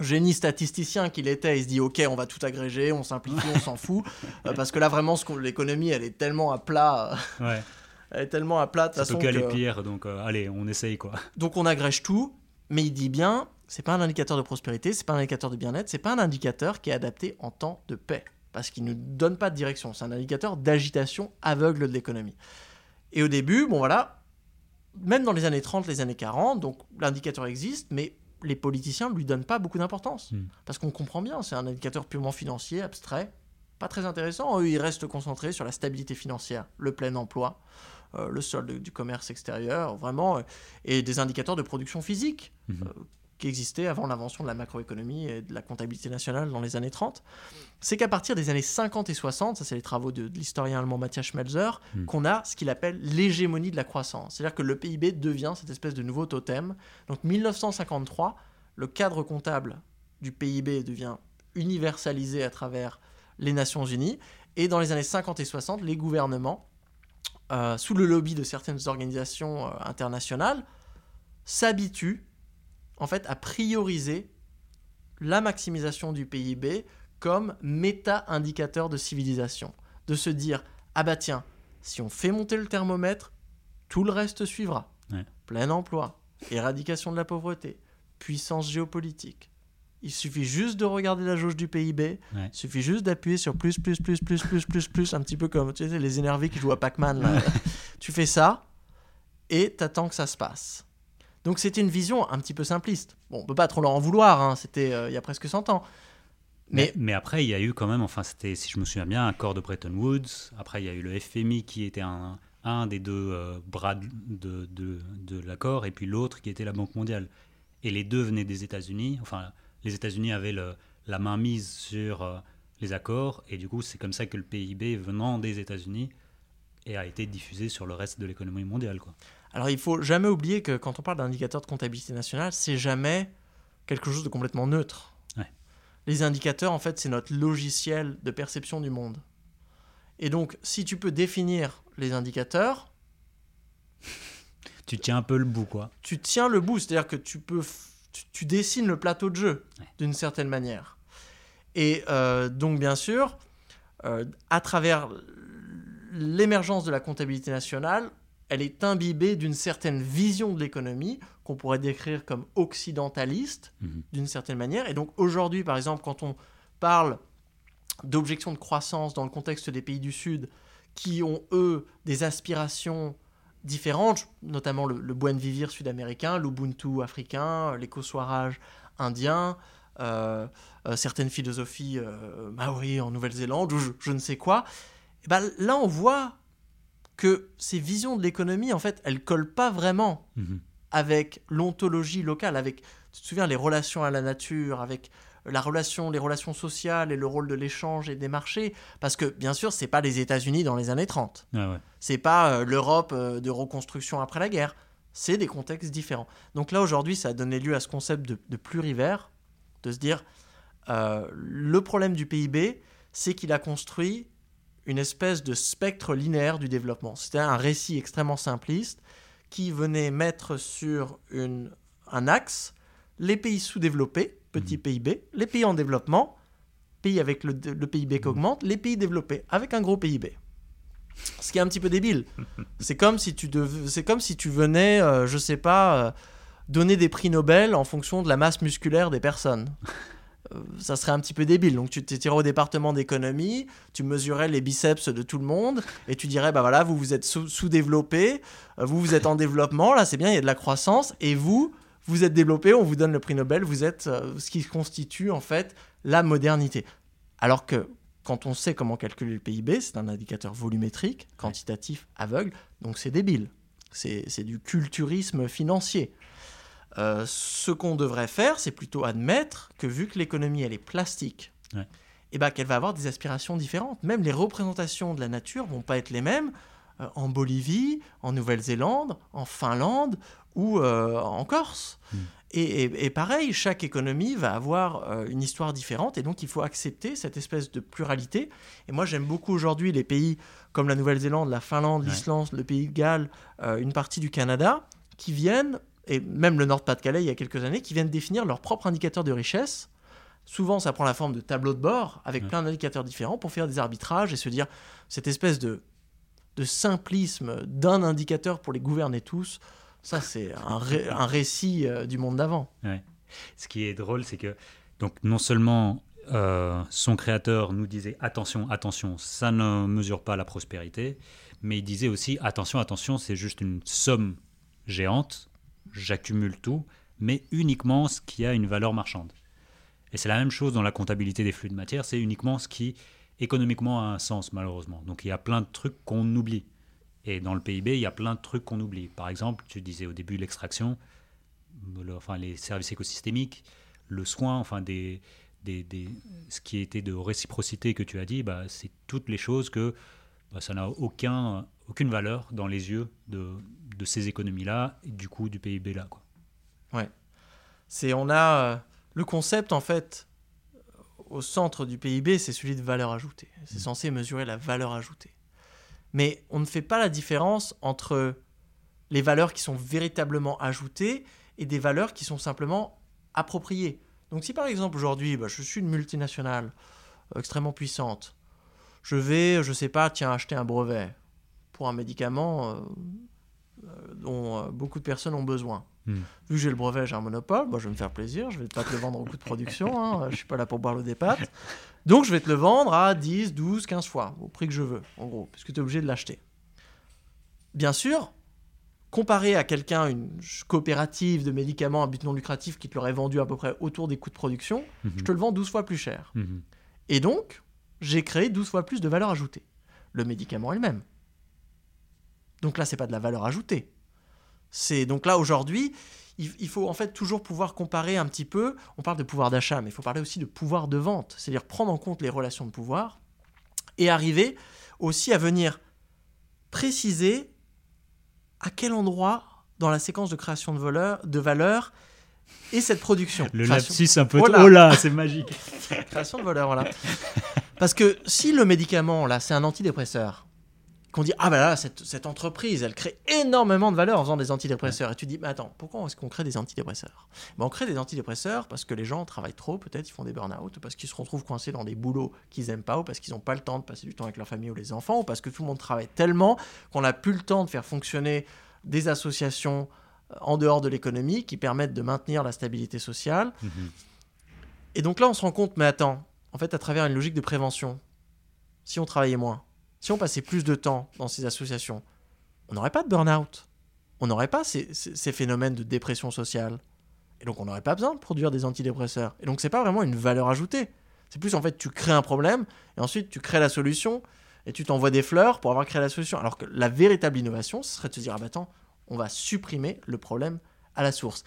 génie statisticien qu'il était, il se dit ok, on va tout agréger, on simplifie, on s'en fout, euh, parce que là vraiment l'économie elle est tellement à plat. Ouais. elle est tellement à plat de façon peut que... pire, donc euh, allez, on essaye quoi. Donc on agrège tout, mais il dit bien, c'est pas un indicateur de prospérité, c'est pas un indicateur de bien-être, c'est pas un indicateur qui est adapté en temps de paix, parce qu'il ne donne pas de direction, c'est un indicateur d'agitation aveugle de l'économie. Et au début, bon voilà, même dans les années 30, les années 40, donc l'indicateur existe, mais les politiciens ne lui donnent pas beaucoup d'importance. Hmm. Parce qu'on comprend bien, c'est un indicateur purement financier, abstrait, pas très intéressant. Eux, ils restent concentrés sur la stabilité financière, le plein emploi, euh, le solde du commerce extérieur, vraiment, euh, et des indicateurs de production physique. Hmm. Euh, qui existait avant l'invention de la macroéconomie et de la comptabilité nationale dans les années 30, c'est qu'à partir des années 50 et 60, ça c'est les travaux de, l'historien allemand Matthias Schmelzer, Hmm. qu'on a ce qu'il appelle l'hégémonie de la croissance. C'est-à-dire que le PIB devient cette espèce de nouveau totem. Donc 1953, le cadre comptable du PIB devient universalisé à travers les Nations Unies. Et dans les années 50 et 60, les gouvernements, euh, sous le lobby de certaines organisations euh, internationales, s'habituent en fait à prioriser la maximisation du PIB comme méta-indicateur de civilisation. De se dire, ah bah tiens, si on fait monter le thermomètre, tout le reste suivra. Ouais. Plein emploi, éradication de la pauvreté, puissance géopolitique. Il suffit juste de regarder la jauge du PIB, Ouais. il suffit juste d'appuyer sur plus, plus, plus, plus, plus, plus, plus, un petit peu comme tu sais, les énervés qui jouent à Pac-Man. tu fais ça et t'attends que ça se passe. Donc c'était une vision un petit peu simpliste. Bon, on peut pas trop leur en vouloir, hein, c'était euh, il y a presque 100 ans. Mais, Mais mais après, il y a eu quand même, enfin, c'était, si je me souviens bien, un corps de Bretton Woods. Après, il y a eu le FMI qui était un, un des deux euh, bras de, de, de- de l'accord, et puis l'autre qui était la Banque mondiale. Et les deux venaient des États-Unis. Enfin, les États-Unis avaient le- la main mise sur euh, les accords, et du coup, c'est comme ça que le PIB venant des États-Unis et a été diffusé sur le reste de l'économie mondiale. Quoi. Alors il faut jamais oublier que quand on parle d'indicateur de comptabilité nationale, c'est jamais quelque chose de complètement neutre. Ouais. Les indicateurs, en fait, c'est notre logiciel de perception du monde. Et donc, si tu peux définir les indicateurs, [laughs] Tu tiens un peu le bout, quoi. tu tiens le bout, c'est-à-dire que tu peux, tu, tu dessines le plateau de jeu Ouais. d'une certaine manière. Et euh, donc bien sûr, euh, à travers l'émergence de la comptabilité nationale, elle est imbibée d'une certaine vision de l'économie qu'on pourrait décrire comme occidentaliste Mhm. d'une certaine manière. Et donc aujourd'hui, par exemple, quand on parle d'objections de croissance dans le contexte des pays du Sud qui ont, eux, des aspirations différentes, notamment le, le buen vivir sud-américain, l'ubuntu africain, l'éco-soirage indien, euh, euh, certaines philosophies euh, maoris en Nouvelle-Zélande ou je, je ne sais quoi. Et ben, là, on voit que ces visions de l'économie, en fait, elles collent pas vraiment Mhm. avec l'ontologie locale, avec, tu te souviens, les relations à la nature, avec la relation, les relations sociales et le rôle de l'échange et des marchés. Parce que, bien sûr, c'est pas les États-Unis dans les années 30. Ouais, ouais. C'est pas euh, l'Europe euh, de reconstruction après la guerre. C'est des contextes différents. Donc là, aujourd'hui, ça a donné lieu à ce concept de, de plurivers, de se dire, euh, le problème du PIB, c'est qu'il a construit une espèce de spectre linéaire du développement. C'était un récit extrêmement simpliste qui venait mettre sur une, un axe les pays sous-développés, petits PIB, les pays en développement, pays avec le, le PIB qui augmente, les pays développés avec un gros PIB. Ce qui est un petit peu débile. [laughs] C'est comme si tu dev- comme si tu venais, euh, je sais pas, euh, donner des prix Nobel en fonction de la masse musculaire des personnes. [laughs] Euh, ça serait un petit peu débile. Donc tu t'étirais au département d'économie, tu mesurais les biceps de tout le monde et tu dirais bah voilà, vous vous êtes sous- sous-développé, euh, vous vous êtes en développement, là c'est bien, il y a de la croissance et vous vous êtes développé, on vous donne le prix Nobel, vous êtes euh, ce qui constitue en fait la modernité. Alors que quand on sait comment calculer le PIB, c'est un indicateur volumétrique, quantitatif, aveugle, donc c'est débile. C'est du culturisme financier. Euh, ce qu'on devrait faire, c'est plutôt admettre que vu que l'économie elle est plastique, Ouais. et ben qu'elle va avoir des aspirations différentes. Même les représentations de la nature vont pas être les mêmes euh, en Bolivie, en Nouvelle-Zélande, en Finlande ou euh, en Corse. Mm. Et, et- et pareil, chaque économie va avoir euh, une histoire différente et donc il faut accepter cette espèce de pluralité. Et moi j'aime beaucoup aujourd'hui les pays comme la Nouvelle-Zélande, la Finlande, Ouais. l'Islande, le Pays de Galles, euh, une partie du Canada, qui viennent, et même le Nord-Pas-de-Calais il y a quelques années, qui viennent définir leur propre indicateur de richesse. Souvent ça prend la forme de tableaux de bord avec plein d'indicateurs différents pour faire des arbitrages et se dire cette espèce de, de simplisme d'un indicateur pour les gouverner tous. Ça, c'est un, ré- un récit euh, du monde d'avant. Ce qui est drôle, c'est que donc non seulement euh, son créateur nous disait attention, attention, ça ne mesure pas la prospérité, mais il disait aussi attention, attention, c'est juste une somme géante, j'accumule tout, mais uniquement ce qui a une valeur marchande. Et c'est la même chose dans la comptabilité des flux de matière, c'est uniquement ce qui économiquement a un sens malheureusement. Donc il y a plein de trucs qu'on oublie. Et dans le PIB, il y a plein de trucs qu'on oublie. Par exemple, tu disais au début l'extraction, enfin, les services écosystémiques, le soin, enfin des, des, des, ce qui était de réciprocité que tu as dit, bah, c'est toutes les choses que bah, ça n'a aucun, aucune valeur dans les yeux de, de ces économies-là et du coup du PIB-là. Quoi. Ouais. C'est, on a euh, le concept, en fait, au centre du PIB, c'est celui de valeur ajoutée. C'est mmh. censé mesurer la valeur ajoutée. Mais on ne fait pas la différence entre les valeurs qui sont véritablement ajoutées et des valeurs qui sont simplement appropriées. Donc si par exemple aujourd'hui, bah, je suis une multinationale euh, extrêmement puissante, je vais, je sais pas, tiens, acheter un brevet pour un médicament euh, dont beaucoup de personnes ont besoin. Hmm. Vu que j'ai le brevet, j'ai un monopole, bah, je vais me faire plaisir, je vais pas te le vendre au coût de production, hein, je suis pas là pour boire le départ. Donc je vais te le vendre à 10, 12, 15 fois, au prix que je veux, en gros, puisque tu es obligé de l'acheter. Bien sûr, comparé à quelqu'un, une coopérative de médicaments à but non lucratif qui te l'aurait vendu à peu près autour des coûts de production, je mhm. te le vends 12 fois plus cher. Mhm. Et donc, j'ai créé 12 fois plus de valeur ajoutée. Le médicament elle-même. Donc là, c'est pas de la valeur ajoutée. C'est donc là aujourd'hui, il, faut en fait toujours pouvoir comparer un petit peu. On parle de pouvoir d'achat, mais il faut parler aussi de pouvoir de vente, c'est-à-dire prendre en compte les relations de pouvoir et arriver aussi à venir préciser à quel endroit dans la séquence de création de, valeur, de valeur est cette production. Le lapsus un peu... Oh là, c'est magique. création de valeur, voilà. Parce que si le médicament, là, c'est un antidépresseur, qu'on dit ah ben là cette, cette, entreprise elle crée énormément de valeur en faisant des antidépresseurs. Et tu dis mais attends pourquoi est-ce qu'on crée des antidépresseurs? Ben, on crée des antidépresseurs parce que les gens travaillent trop peut-être ils font des burn-out parce qu'ils se retrouvent coincés dans des boulots qu'ils aiment pas ou parce qu'ils n'ont pas le temps de passer du temps avec leur famille ou les enfants ou parce que tout le monde travaille tellement qu'on n'a plus le temps de faire fonctionner des associations euh, en dehors de l'économie qui permettent de maintenir la stabilité sociale. Mhm. et donc là on se rend compte mais attends en fait à travers une logique de prévention si on travaillait moins si on passait plus de temps dans ces associations, on n'aurait pas de burn-out. On n'aurait pas ces, phénomènes de dépression sociale. Et donc on n'aurait pas besoin de produire des antidépresseurs. Et donc c'est pas vraiment une valeur ajoutée. C'est plus en fait tu crées un problème et ensuite tu crées la solution et tu t'envoies des fleurs pour avoir créé la solution. Alors que la véritable innovation, ce serait de se dire ah bah attends, on va supprimer le problème à la source.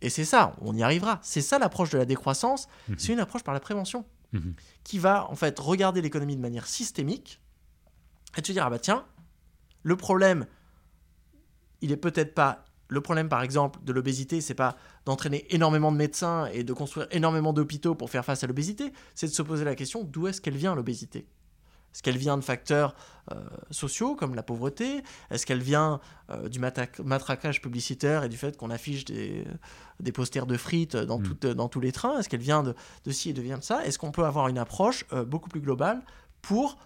Et c'est ça, on y arrivera. C'est ça l'approche de la décroissance. Mhm. C'est une approche par la prévention mhm. qui va en fait regarder l'économie de manière systémique et te dire, ah bah tiens, le problème, il est peut-être pas. Le problème, par exemple, de l'obésité, c'est pas d'entraîner énormément de médecins et de construire énormément d'hôpitaux pour faire face à l'obésité, c'est de se poser la question d'où est-ce qu'elle vient l'obésité? Est-ce qu'elle vient de facteurs euh, sociaux comme la pauvreté? Est-ce qu'elle vient euh, du matraquage publicitaire et du fait qu'on affiche des, des, posters de frites dans, mm. dans tous les trains? Est-ce qu'elle vient de, de ci et de vient de ça? Est-ce qu'on peut avoir une approche euh, beaucoup plus globale pour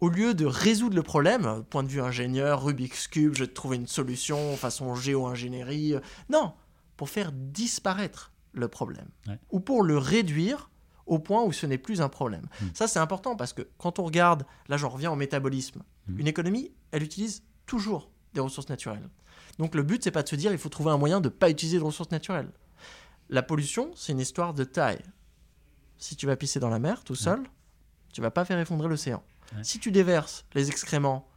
au lieu de résoudre le problème, point de vue ingénieur, Rubik's Cube, je vais trouver une solution façon géo-ingénierie. Euh, non, pour faire disparaître le problème. Ou pour le réduire au point où ce n'est plus un problème. Hmm. Ça, c'est important parce que quand on regarde, là j'en reviens au métabolisme, hmm. une économie, elle utilise toujours des ressources naturelles. Donc le but, c'est pas de se dire il faut trouver un moyen de ne pas utiliser de ressources naturelles. La pollution, c'est une histoire de taille. Si tu vas pisser dans la mer tout seul, tu vas pas faire effondrer l'océan. Si tu déverses les excréments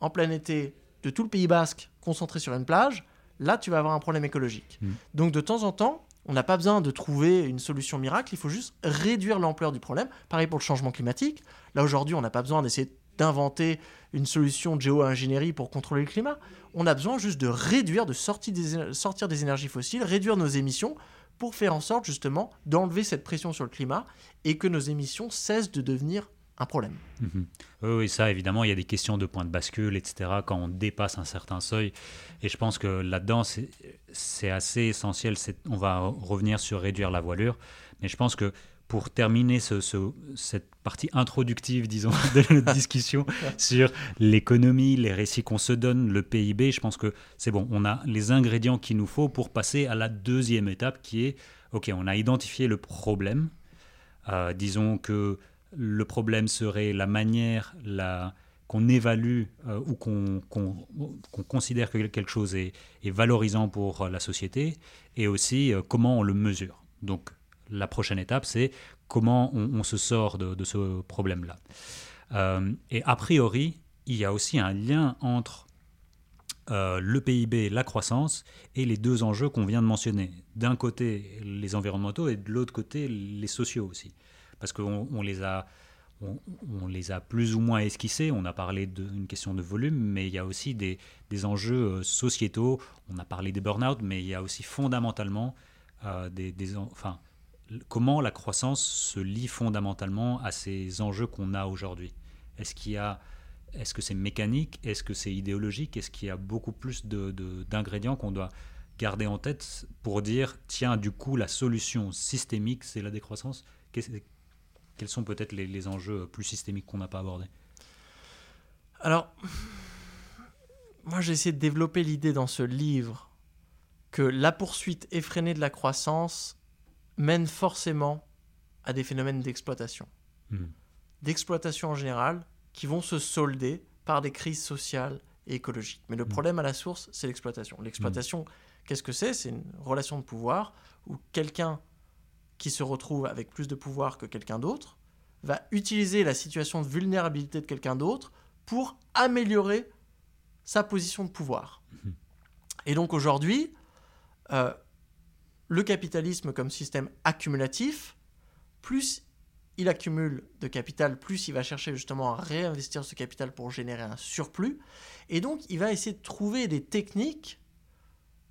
en plein été de tout le Pays basque concentrés sur une plage, là tu vas avoir un problème écologique. Mm. Donc de temps en temps, on n'a pas besoin de trouver une solution miracle, il faut juste réduire l'ampleur du problème. Pareil pour le changement climatique. Là aujourd'hui, on n'a pas besoin d'essayer d'inventer une solution de géo-ingénierie pour contrôler le climat. On a besoin juste de réduire, de sortir des, sortir des énergies fossiles, réduire nos émissions pour faire en sorte justement d'enlever cette pression sur le climat et que nos émissions cessent de devenir un problème. Mhm. Oui, ça, évidemment, il y a des questions de point de bascule, etc., quand on dépasse un certain seuil. Et je pense que là-dedans, c'est assez essentiel. On va revenir sur réduire la voilure. Mais je pense que pour terminer ce, cette partie introductive, disons, [laughs] de notre discussion [laughs] sur l'économie, les récits qu'on se donne, le PIB, je pense que c'est bon. On a les ingrédients qu'il nous faut pour passer à la deuxième étape qui est, OK, on a identifié le problème. Euh, disons que le problème serait la manière qu'on évalue euh, ou qu'on, considère que quelque chose est, valorisant pour la société et aussi euh, comment on le mesure. Donc la prochaine étape, c'est comment on, se sort de, ce problème-là. Euh, et a priori, il y a aussi un lien entre euh, le PIB, la croissance et les deux enjeux qu'on vient de mentionner. D'un côté, les environnementaux et de l'autre côté, les sociaux aussi. Parce qu'on on les a on, les a plus ou moins esquissés. On a parlé d'une question de volume, mais il y a aussi des, enjeux euh, sociétaux. On a parlé des burn-out, mais il y a aussi fondamentalement euh, des, enfin, comment la croissance se lie fondamentalement à ces enjeux qu'on a aujourd'hui. Est-ce qu'il y a est-ce que c'est mécanique? Est-ce que c'est idéologique? Est-ce qu'il y a beaucoup plus d'ingrédients qu'on doit garder en tête pour dire tiens, du coup, la solution systémique, c'est la décroissance? Quels sont peut-être les, enjeux plus systémiques qu'on n'a pas abordés Alors, moi j'ai essayé de développer l'idée dans ce livre que la poursuite effrénée de la croissance mène forcément à des phénomènes d'exploitation. Hmm. D'exploitation en général, qui vont se solder par des crises sociales et écologiques. Mais le hmm. problème à la source, c'est l'exploitation. L'exploitation, hmm. qu'est-ce que c'est? C'est une relation de pouvoir où quelqu'un qui se retrouve avec plus de pouvoir que quelqu'un d'autre, va utiliser la situation de vulnérabilité de quelqu'un d'autre pour améliorer sa position de pouvoir. Et donc aujourd'hui, euh, le capitalisme comme système accumulatif, plus il accumule de capital, plus il va chercher justement à réinvestir ce capital pour générer un surplus. Et donc il va essayer de trouver des techniques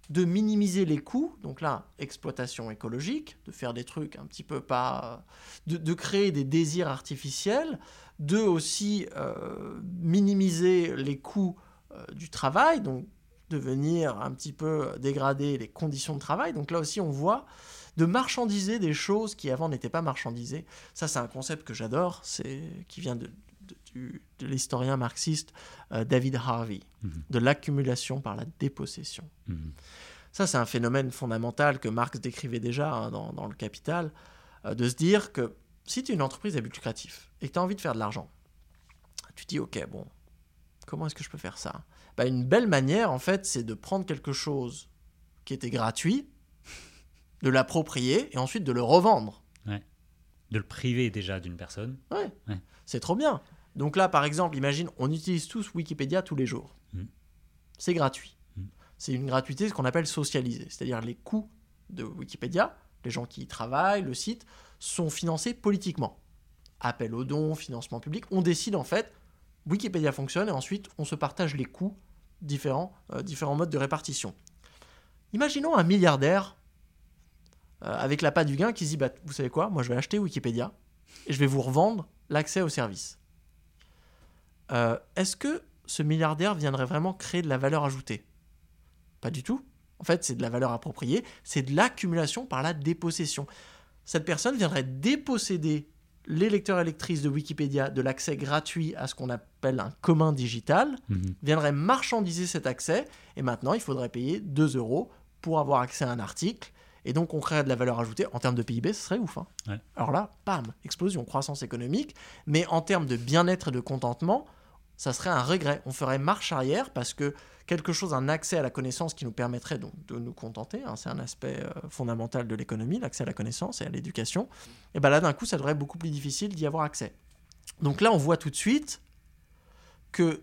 de minimiser les coûts, donc là, exploitation écologique, de faire des trucs un petit peu pas. de, créer des désirs artificiels, de aussi euh, minimiser les coûts euh, du travail, donc de venir un petit peu dégrader les conditions de travail. Donc là aussi, on voit de marchandiser des choses qui avant n'étaient pas marchandisées. Ça, c'est un concept que j'adore, c'est qui vient de, de l'historien marxiste euh, David Harvey, mhm. de l'accumulation par la dépossession. Mhm. Ça, c'est un phénomène fondamental que Marx décrivait déjà hein, dans, Le Capital, euh, de se dire que si tu es une entreprise à but lucratif et que tu as envie de faire de l'argent, tu dis, ok, bon, comment est-ce que je peux faire ça? Bah, Une belle manière, en fait, c'est de prendre quelque chose qui était gratuit, de l'approprier et ensuite de le revendre. De le priver déjà d'une personne. Ouais. C'est trop bien. Donc là, par exemple, imagine, on utilise tous Wikipédia tous les jours. Mm. C'est gratuit. Mm. C'est une gratuité, ce qu'on appelle socialisée. C'est-à-dire les coûts de Wikipédia, les gens qui y travaillent, le site, sont financés politiquement. Appel aux dons, financement public. On décide en fait, Wikipédia fonctionne et ensuite on se partage les coûts différents, euh, différents modes de répartition. Imaginons un milliardaire euh, avec la patte du gain qui se dit bah, Vous savez quoi Moi je vais acheter Wikipédia et je vais vous revendre l'accès au service. Euh, est-ce que ce milliardaire viendrait vraiment créer de la valeur ajoutée? Pas du tout. En fait, c'est de la valeur appropriée, c'est de l'accumulation par la dépossession. Cette personne viendrait déposséder les lecteurs et lectrices de Wikipédia de l'accès gratuit à ce qu'on appelle un commun digital, mhm. viendrait marchandiser cet accès, et maintenant il faudrait payer 2 euros pour avoir accès à un article, et donc on créerait de la valeur ajoutée. En termes de PIB, ce serait ouf. Hein. Alors là, bam, explosion, croissance économique, mais en termes de bien-être et de contentement, ça serait un regret. On ferait marche arrière parce que quelque chose, un accès à la connaissance qui nous permettrait donc de nous contenter, hein, c'est un aspect euh, fondamental de l'économie, l'accès à la connaissance et à l'éducation, et bien là d'un coup ça devrait être beaucoup plus difficile d'y avoir accès. Donc là on voit tout de suite que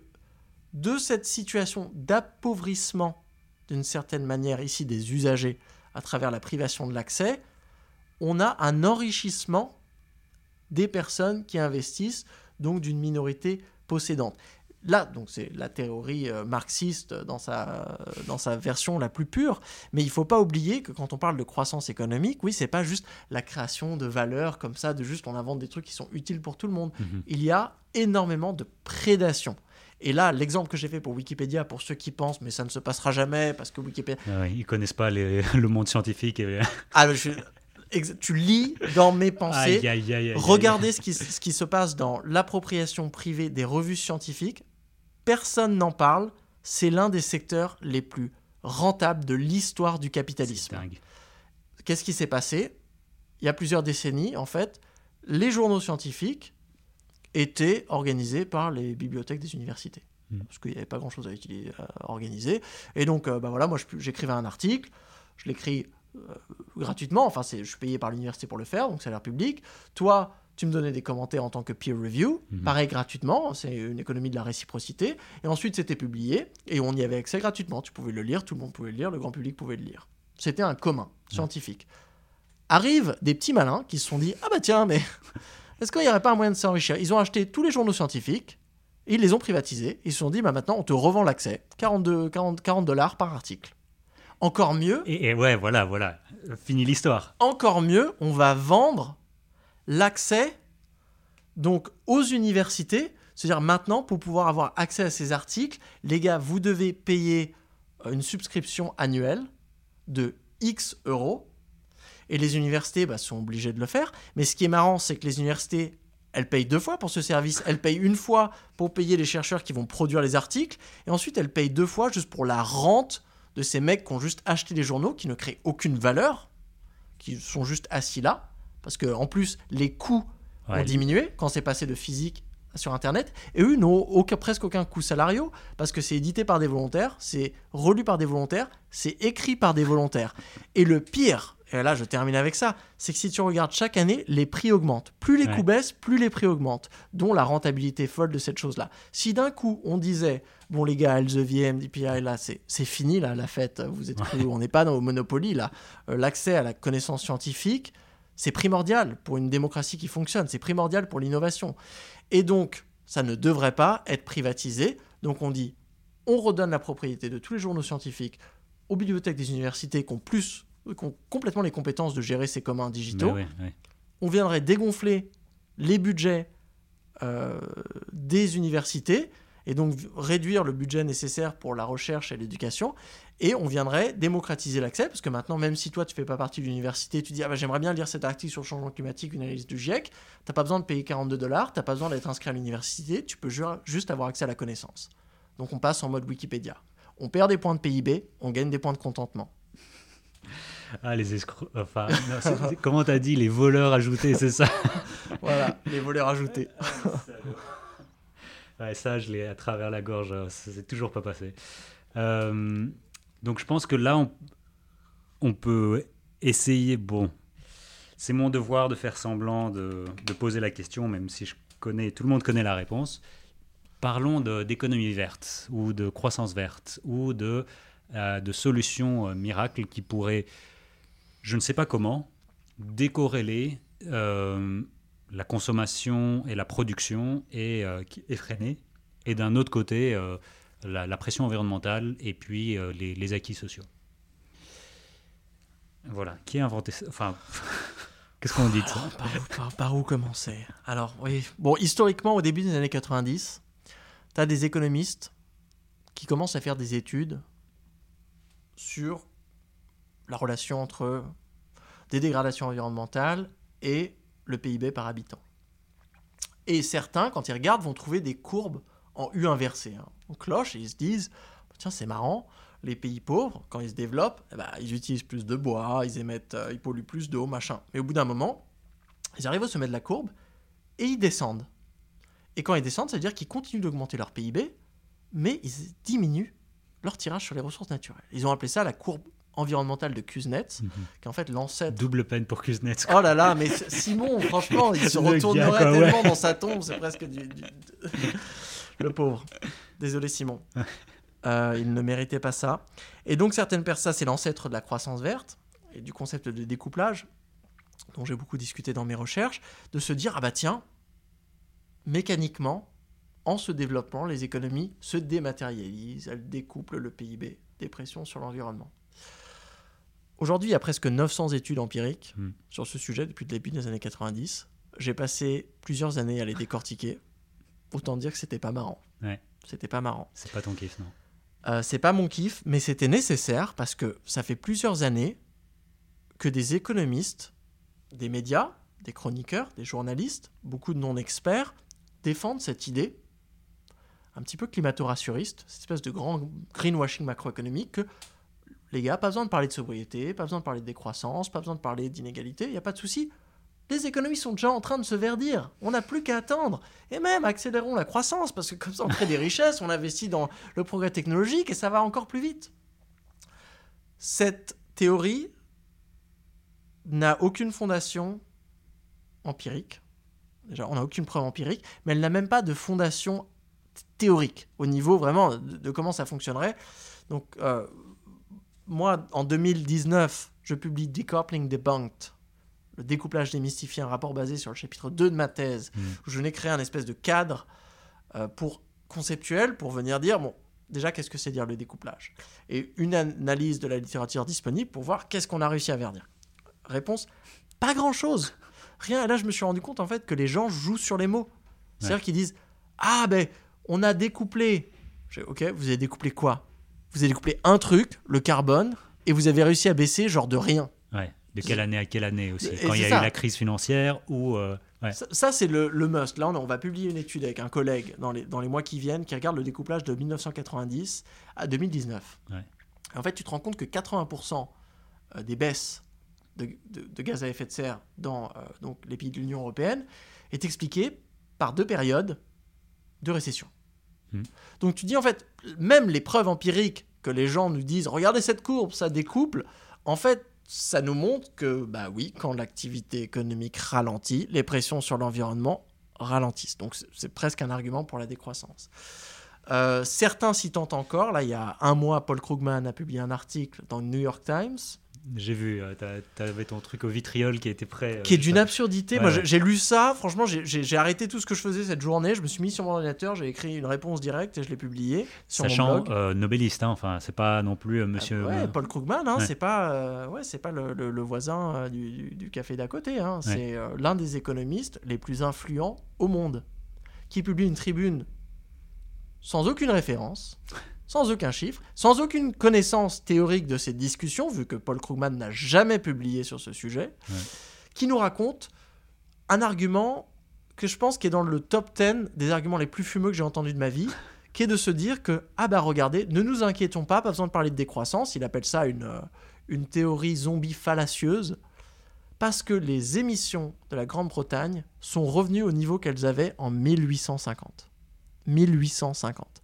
de cette situation d'appauvrissement d'une certaine manière ici des usagers à travers la privation de l'accès, on a un enrichissement des personnes qui investissent, donc d'une minorité possédante. Là, donc c'est la théorie euh, marxiste dans sa, dans sa version la plus pure, mais il ne faut pas oublier que quand on parle de croissance économique, oui, c'est pas juste la création de valeur comme ça, de juste on invente des trucs qui sont utiles pour tout le monde. Mhm. Il y a énormément de prédation. Et là, l'exemple que j'ai fait pour Wikipédia, pour ceux qui pensent, mais ça ne se passera jamais parce que Wikipédia. Ah ils connaissent pas [laughs] le monde scientifique. Et... ah, je, tu lis dans mes pensées. Regardez ce qui, ce qui se passe dans l'appropriation privée des revues scientifiques. Personne n'en parle. C'est l'un des secteurs les plus rentables de l'histoire du capitalisme. Qu'est-ce qui s'est passé? Il y a plusieurs décennies, en fait, les journaux scientifiques étaient organisés par les bibliothèques des universités. Hmm. Parce qu'il n'y avait pas grand-chose à, organiser. Et donc, euh, bah voilà, moi, j'écrivais un article, je l'écris gratuitement. Enfin, je suis payé par l'université pour le faire, donc c'est l'air public. Toi, tu me donnais des commentaires en tant que peer review, Mhm. pareil gratuitement, c'est une économie de la réciprocité, et ensuite c'était publié, et on y avait accès gratuitement, tu pouvais le lire, tout le monde pouvait le lire, le grand public pouvait le lire. C'était un commun scientifique. Arrivent des petits malins qui se sont dit, ah bah tiens, mais [laughs] est-ce qu'il n'y aurait pas un moyen de s'enrichir? Ils ont acheté tous les journaux scientifiques, et ils les ont privatisés, ils se sont dit, bah maintenant on te revend l'accès, 42, 40, 40 dollars par article. Encore mieux, Et, et ouais, voilà, voilà. Fini l'histoire. encore mieux, on va vendre l'accès donc aux universités. C'est-à-dire maintenant, pour pouvoir avoir accès à ces articles, les gars, vous devez payer euh, une subscription annuelle de X euros. Et les universités bah, sont obligées de le faire. Mais ce qui est marrant, c'est que les universités, elles payent deux fois pour ce service. Elles payent une fois pour payer les chercheurs qui vont produire les articles. Et ensuite, elles payent deux fois juste pour la rente de ces mecs qui ont juste acheté les journaux, qui ne créent aucune valeur, qui sont juste assis là. Parce que en plus, les coûts ont diminué quand c'est passé de physique sur Internet. Et eux n'ont aucun- presque aucun coût salariaux parce que c'est édité par des volontaires, c'est relu par des volontaires, c'est écrit par des volontaires. Et le pire, et là je termine avec ça, c'est que si tu regardes chaque année, les prix augmentent. Plus les Ouais. coûts baissent, plus les prix augmentent, dont la rentabilité folle de cette chose-là. Si d'un coup on disait, bon les gars, Elsevier, MDPI, là c'est fini là, la fête, vous êtes cru, on n'est pas dans au Monopoly là, Euh, l'accès à la connaissance scientifique, c'est primordial pour une démocratie qui fonctionne, c'est primordial pour l'innovation. Et donc, ça ne devrait pas être privatisé. Donc on dit, on redonne la propriété de tous les journaux scientifiques aux bibliothèques des universités qui ont, plus, qui ont complètement les compétences de gérer ces communs digitaux. On viendrait dégonfler les budgets euh, des universités et donc réduire le budget nécessaire pour la recherche et l'éducation. Et on viendrait démocratiser l'accès, parce que maintenant, même si toi, tu fais pas partie de l'université, tu dis, ah bah, j'aimerais bien lire cet article sur le changement climatique, une analyse du GIEC, t'as pas besoin de payer 42 dollars, t'as pas besoin d'être inscrit à l'université, tu peux ju- juste avoir accès à la connaissance. Donc on passe en mode Wikipédia. On perd des points de PIB, on gagne des points de contentement. Ah, les escrocs. Enfin, non, c'est- c'est- comment t'as dit Les voleurs ajoutés, c'est ça [laughs] Voilà, les voleurs ajoutés. Ouais, ça, je l'ai à travers la gorge. Ça s'est toujours pas passé. Euh, donc, je pense que là, on, on peut essayer. Bon, c'est mon devoir de faire semblant de, de poser la question, même si je connais, tout le monde connaît la réponse. Parlons d'économie verte ou de croissance verte ou de, euh, de solutions euh, miracles qui pourraient, je ne sais pas comment, décorréler euh, la consommation et la production est, euh, et d'un autre côté, euh, la, pression environnementale et puis euh, les, acquis sociaux. Voilà. Qui a inventé ça? Enfin, [laughs] qu'est-ce qu'on dit de ça? Par, où, par où commencer? Alors, oui. Bon, historiquement, au début des années 90, tu as des économistes qui commencent à faire des études sur la relation entre des dégradations environnementales et le PIB par habitant. Et certains, quand ils regardent, vont trouver des courbes en U inversé. Hein. On cloche et ils se disent tiens, c'est marrant, les pays pauvres, quand ils se développent, eh ben, ils utilisent plus de bois, ils émettent, euh, ils polluent plus d'eau, machin. Mais au bout d'un moment, ils arrivent au sommet de la courbe et ils descendent. Et quand ils descendent, ça veut dire qu'ils continuent d'augmenter leur PIB, mais ils diminuent leur tirage sur les ressources naturelles. Ils ont appelé ça la courbe environnementale de Kuznets, Mhm. qui est en fait l'ancêtre Double peine pour Kuznets. Oh là là, mais Simon, franchement, il se retournerait gars, quoi, ouais. tellement dans sa tombe, c'est presque du, du- Le pauvre. Désolé Simon. [laughs] Euh, il ne méritait pas ça. Et donc certaines personnes, ça c'est l'ancêtre de la croissance verte et du concept de découplage, dont j'ai beaucoup discuté dans mes recherches, de se dire, ah bah tiens, mécaniquement, en se développant, les économies se dématérialisent, elles découplent le PIB, des pressions sur l'environnement. Aujourd'hui, il y a presque 900 études empiriques Hmm. sur ce sujet depuis le début des années 90. J'ai passé plusieurs années à les décortiquer. Autant dire que c'était pas marrant. Ouais. C'était pas marrant. C'est pas ton kiff, non Euh, c'est pas mon kiff, mais c'était nécessaire parce que ça fait plusieurs années que des économistes, des médias, des chroniqueurs, des journalistes, beaucoup de non-experts défendent cette idée, un petit peu climato-rassuriste, cette espèce de grand greenwashing macroéconomique que les gars, pas besoin de parler de sobriété, pas besoin de parler de décroissance, pas besoin de parler d'inégalité, il n'y a pas de souci. Les économies sont déjà en train de se verdir. On n'a plus qu'à attendre. Et même, accélérons la croissance, parce que comme ça, on crée des [laughs] richesses, on investit dans le progrès technologique et ça va encore plus vite. Cette théorie n'a aucune fondation empirique. Déjà, on n'a aucune preuve empirique, mais elle n'a même pas de fondation théorique au niveau vraiment de, comment ça fonctionnerait. Donc, euh, moi, en 2019, je publie Decoupling Debunked, le découplage démystifié, un rapport basé sur le chapitre 2 de ma thèse, Mm. où je n'ai créé un espèce de cadre euh, pour conceptuel pour venir dire, bon, déjà, qu'est-ce que c'est dire le découplage? Et une analyse de la littérature disponible pour voir qu'est-ce qu'on a réussi à verdir. Réponse, pas grand-chose. Rien. Et là, je me suis rendu compte, en fait, que les gens jouent sur les mots. C'est-à-dire qu'ils disent, ah ben, on a découplé. J'ai, ok, vous avez découplé quoi? Vous avez découplé un truc, le carbone, et vous avez réussi à baisser genre de rien. Ouais. De quelle année à quelle année aussi? Et Quand il y a ça. eu la crise financière ou. euh, ouais. Ça, ça, c'est le, le must. Là, on, on va publier une étude avec un collègue dans les, dans les mois qui viennent qui regarde le découplage de 1990 à 2019. Ouais. En fait, tu te rends compte que 80% euh, des baisses de, de- de gaz à effet de serre dans euh, donc, les pays de l'Union européenne est expliquée par deux périodes de récession. Hmm. Donc tu dis en fait, même les preuves empiriques que les gens nous disent, regardez cette courbe, ça découple, en fait, ça nous montre que, bah oui, quand l'activité économique ralentit, les pressions sur l'environnement ralentissent. Donc c'est- c'est presque un argument pour la décroissance. Euh, certains s'y tentent encore. Là, il y a un mois, Paul Krugman a publié un article dans le New York Times J'ai vu, euh, t'avais ton truc au vitriol qui était prêt. euh, qui est d'une absurdité. Ouais, Moi, ouais. j'ai- lu ça, franchement, j'ai- arrêté tout ce que je faisais cette journée. Je me suis mis sur mon ordinateur, j'ai écrit une réponse directe et je l'ai publiée sur mon Sachant blog. euh, Nobeliste, hein, enfin, c'est pas non plus euh, monsieur. Ouais, euh, Paul Krugman, hein, Ouais. c'est pas, euh, ouais, c'est pas le, le- le voisin du, café d'à côté. hein. C'est l'un des économistes les plus influents au monde, qui publie une tribune sans aucune référence, sans aucun chiffre, sans aucune connaissance théorique de cette discussion, vu que Paul Krugman n'a jamais publié sur ce sujet, Ouais. qui nous raconte un argument que je pense qui est dans le top 10 des arguments les plus fumeux que j'ai entendus de ma vie, qui est de se dire que, ah bah regardez, ne nous inquiétons pas, pas besoin de parler de décroissance, il appelle ça une, euh, une théorie zombie fallacieuse, parce que les émissions de la Grande-Bretagne sont revenues au niveau qu'elles avaient en 1850. 1850.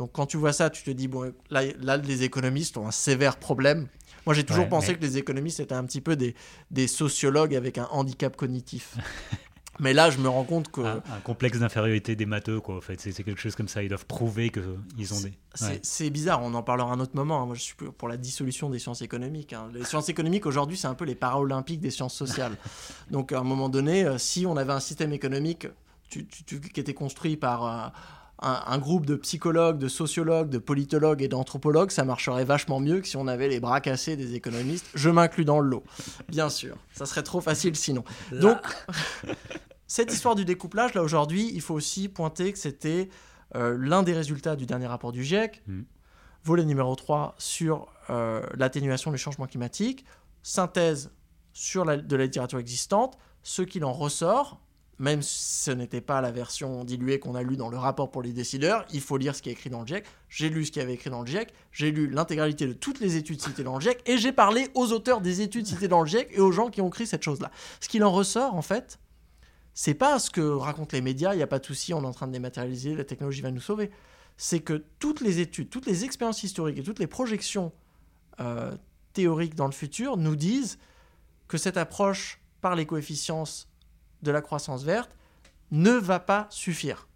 Donc quand tu vois ça, tu te dis, bon, là, là les économistes ont un sévère problème. Moi j'ai toujours Ouais, pensé mais- que les économistes étaient un petit peu des, des sociologues avec un handicap cognitif. [laughs] Mais là, je me rends compte que un, un complexe d'infériorité des matheux, quoi. En fait, c'est quelque chose comme ça. Ils doivent prouver qu'ils ont des. C'est Ouais. c'est bizarre, on en parlera un autre moment. hein. Moi, je suis pour la dissolution des sciences économiques. hein. Les sciences économiques, aujourd'hui, c'est un peu les paralympiques des sciences sociales. [laughs] Donc, à un moment donné, euh, si on avait un système économique tu- tu- tu- qui était construit par euh, un, un groupe de psychologues, de sociologues, de politologues et d'anthropologues, ça marcherait vachement mieux que si on avait les bras cassés des économistes. Je m'inclus dans le lot, bien sûr. Ça serait trop facile sinon. Donc, [laughs] cette histoire du découplage, là aujourd'hui, il faut aussi pointer que c'était euh, l'un des résultats du dernier rapport du GIEC, Mhm. volet numéro 3 sur euh, l'atténuation du changement climatique, synthèse sur la, de la littérature existante, ce qu'il en ressort, même si ce n'était pas la version diluée qu'on a lue dans le rapport pour les décideurs, il faut lire ce qui est écrit dans le GIEC. J'ai lu ce qui avait écrit dans le GIEC, j'ai lu l'intégralité de toutes les études citées dans le GIEC, et j'ai parlé aux auteurs des études citées dans le GIEC et aux gens qui ont écrit cette chose-là. Ce qu'il en ressort, en fait, c'est pas ce que racontent les médias, il n'y a pas de souci, on est en train de dématérialiser, la technologie va nous sauver. C'est que toutes les études, toutes les expériences historiques et toutes les projections euh, théoriques dans le futur nous disent que cette approche par les coefficients de la croissance verte ne va pas suffire.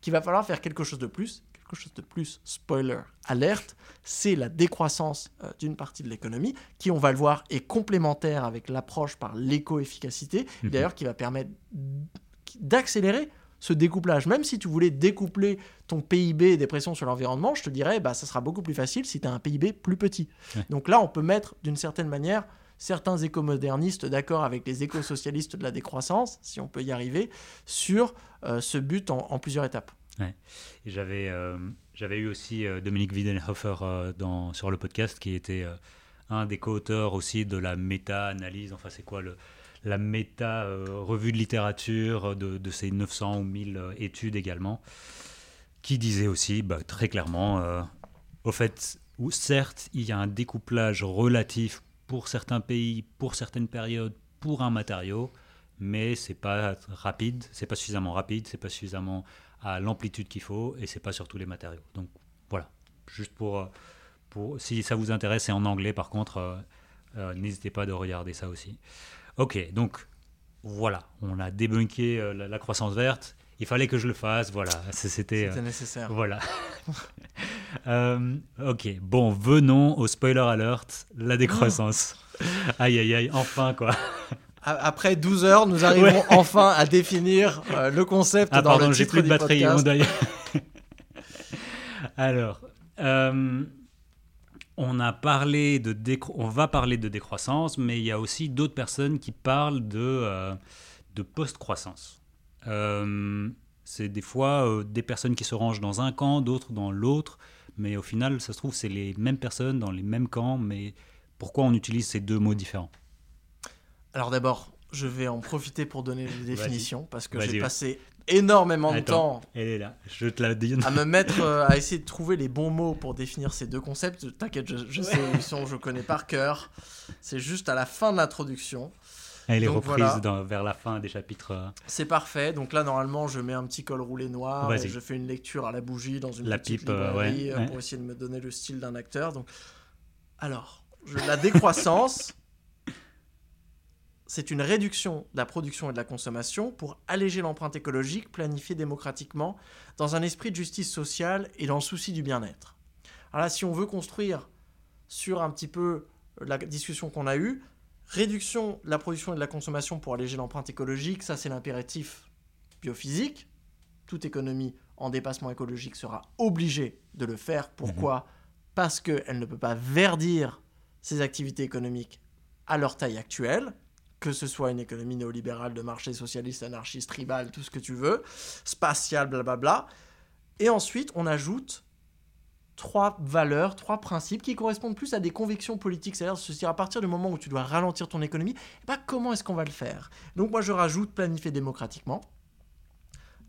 Qu'il va falloir faire quelque chose de plus, quelque chose de plus, spoiler, alerte, c'est la décroissance euh, d'une partie de l'économie, qui, on va le voir, est complémentaire avec l'approche par l'éco-efficacité, Mhm. d'ailleurs qui va permettre d'accélérer ce découplage. Même si tu voulais découpler ton PIB des pressions sur l'environnement, je te dirais, bah, ça sera beaucoup plus facile si tu as un PIB plus petit. Ouais. Donc là, on peut mettre d'une certaine manière certains écomodernistes d'accord avec les éco-socialistes de la décroissance, si on peut y arriver, sur euh, ce but en, plusieurs étapes. Euh, j'avais eu aussi euh, Dominique Wiedenhofer dans, sur le podcast qui était un des co-auteurs aussi de la méta-analyse. Enfin, c'est quoi le, la méta-revue de littérature de, ces 900 ou 1000 euh, études également, qui disait aussi bah, très clairement, au fait, certes, il y a un découplage relatif pour certains pays, pour certaines périodes, pour un matériau, mais c'est pas rapide, c'est pas suffisamment rapide, c'est pas suffisamment à l'amplitude qu'il faut et c'est pas sur tous les matériaux. Donc voilà, juste pour, pour si ça vous intéresse, c'est en anglais par contre, euh, euh, n'hésitez pas de regarder ça aussi. Ok, donc voilà, on a débunké euh, la, la croissance verte. Il fallait que je le fasse, voilà. C'était. euh, nécessaire. Voilà. [laughs] Euh, ok, bon, venons au spoiler alert, la décroissance. Aïe, aïe, aïe, enfin quoi. Après 12 heures, nous arrivons Ouais. enfin à définir euh, le concept Ah, dans pardon, le j'ai titre plus de batterie. [laughs] Alors, on a parlé de décro- on va parler de décroissance, mais il y a aussi d'autres personnes qui parlent de, de post-croissance. Euh, c'est des fois euh, des personnes qui se rangent dans un camp, d'autres dans l'autre, mais au final, ça se trouve, c'est les mêmes personnes dans les mêmes camps, mais pourquoi on utilise ces deux mots différents? Alors d'abord, je vais en profiter pour donner les définitions parce que j'ai passé énormément de temps Elle est là, je te la dis. à me mettre euh, à essayer de trouver les bons mots pour définir ces deux concepts. T'inquiète, je, je sais où ils sont, je connais par cœur. C'est juste à la fin de l'introduction. Elle est Donc reprise voilà. dans- vers la fin des chapitres. euh, C'est parfait. Donc là, normalement, je mets un petit col roulé noir et je fais une lecture à la bougie dans une La petite pipe, euh, librairie euh, ouais. pour essayer de me donner le style d'un acteur. Donc, alors, je- la décroissance, [laughs] c'est une réduction de la production et de la consommation pour alléger l'empreinte écologique planifiée démocratiquement dans un esprit de justice sociale et dans le souci du bien-être. Alors là, si on veut construire sur un petit peu la discussion qu'on a eue, réduction de la production et de la consommation pour alléger l'empreinte écologique, ça c'est l'impératif biophysique. Toute économie en dépassement écologique sera obligée de le faire. Pourquoi? Parce qu'elle ne peut pas verdir ses activités économiques à leur taille actuelle, que ce soit une économie néolibérale de marché socialiste, anarchiste, tribal, tout ce que tu veux, spatiale, blablabla. Et ensuite, on ajoute trois valeurs, trois principes qui correspondent plus à des convictions politiques. C'est-à-dire, à partir du moment où tu dois ralentir ton économie, eh ben, comment est-ce qu'on va le faire? Donc moi, je rajoute planifier démocratiquement,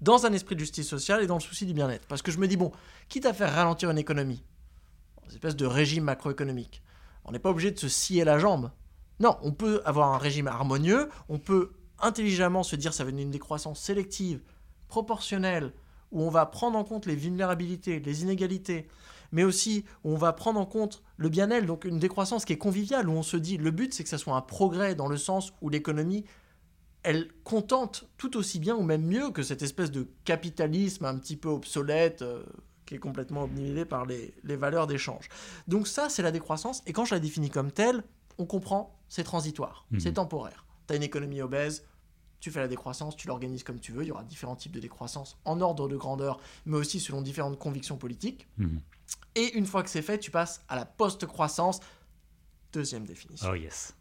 dans un esprit de justice sociale et dans le souci du bien-être. Parce que je me dis, bon, quitte à faire ralentir une économie, une espèce de régime macroéconomique, on n'est pas obligé de se scier la jambe. Non, on peut avoir un régime harmonieux, on peut intelligemment se dire ça va être une décroissance sélective, proportionnelle, où on va prendre en compte les vulnérabilités, les inégalités, mais aussi où on va prendre en compte le bien-être, donc une décroissance qui est conviviale, où on se dit le but c'est que ça soit un progrès dans le sens où l'économie, elle contente tout aussi bien ou même mieux que cette espèce de capitalisme un petit peu obsolète euh, qui est complètement obnubilé par les, les valeurs d'échange. Donc ça c'est la décroissance, et quand je la définis comme telle, on comprend, c'est transitoire, Mhm. c'est temporaire. Tu as une économie obèse, tu fais la décroissance, tu l'organises comme tu veux, il y aura différents types de décroissance en ordre de grandeur, mais aussi selon différentes convictions politiques. Mhm. Et une fois que c'est fait, tu passes à la post-croissance. Deuxième définition. Oh yes.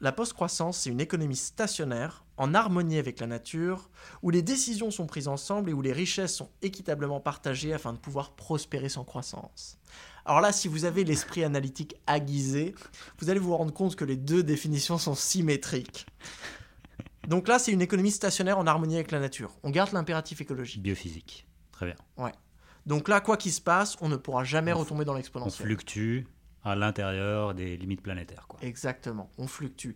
La post-croissance, c'est une économie stationnaire, en harmonie avec la nature, où les décisions sont prises ensemble et où les richesses sont équitablement partagées afin de pouvoir prospérer sans croissance. Alors là, si vous avez l'esprit analytique aiguisé, vous allez vous rendre compte que les deux définitions sont symétriques. Donc là, c'est une économie stationnaire en harmonie avec la nature. On garde l'impératif écologique. Biophysique. Très bien. Donc là, quoi qu'il se passe, on ne pourra jamais On retomber dans On l'exponentiel. fluctue à l'intérieur des limites planétaires. Quoi. Exactement, on fluctue.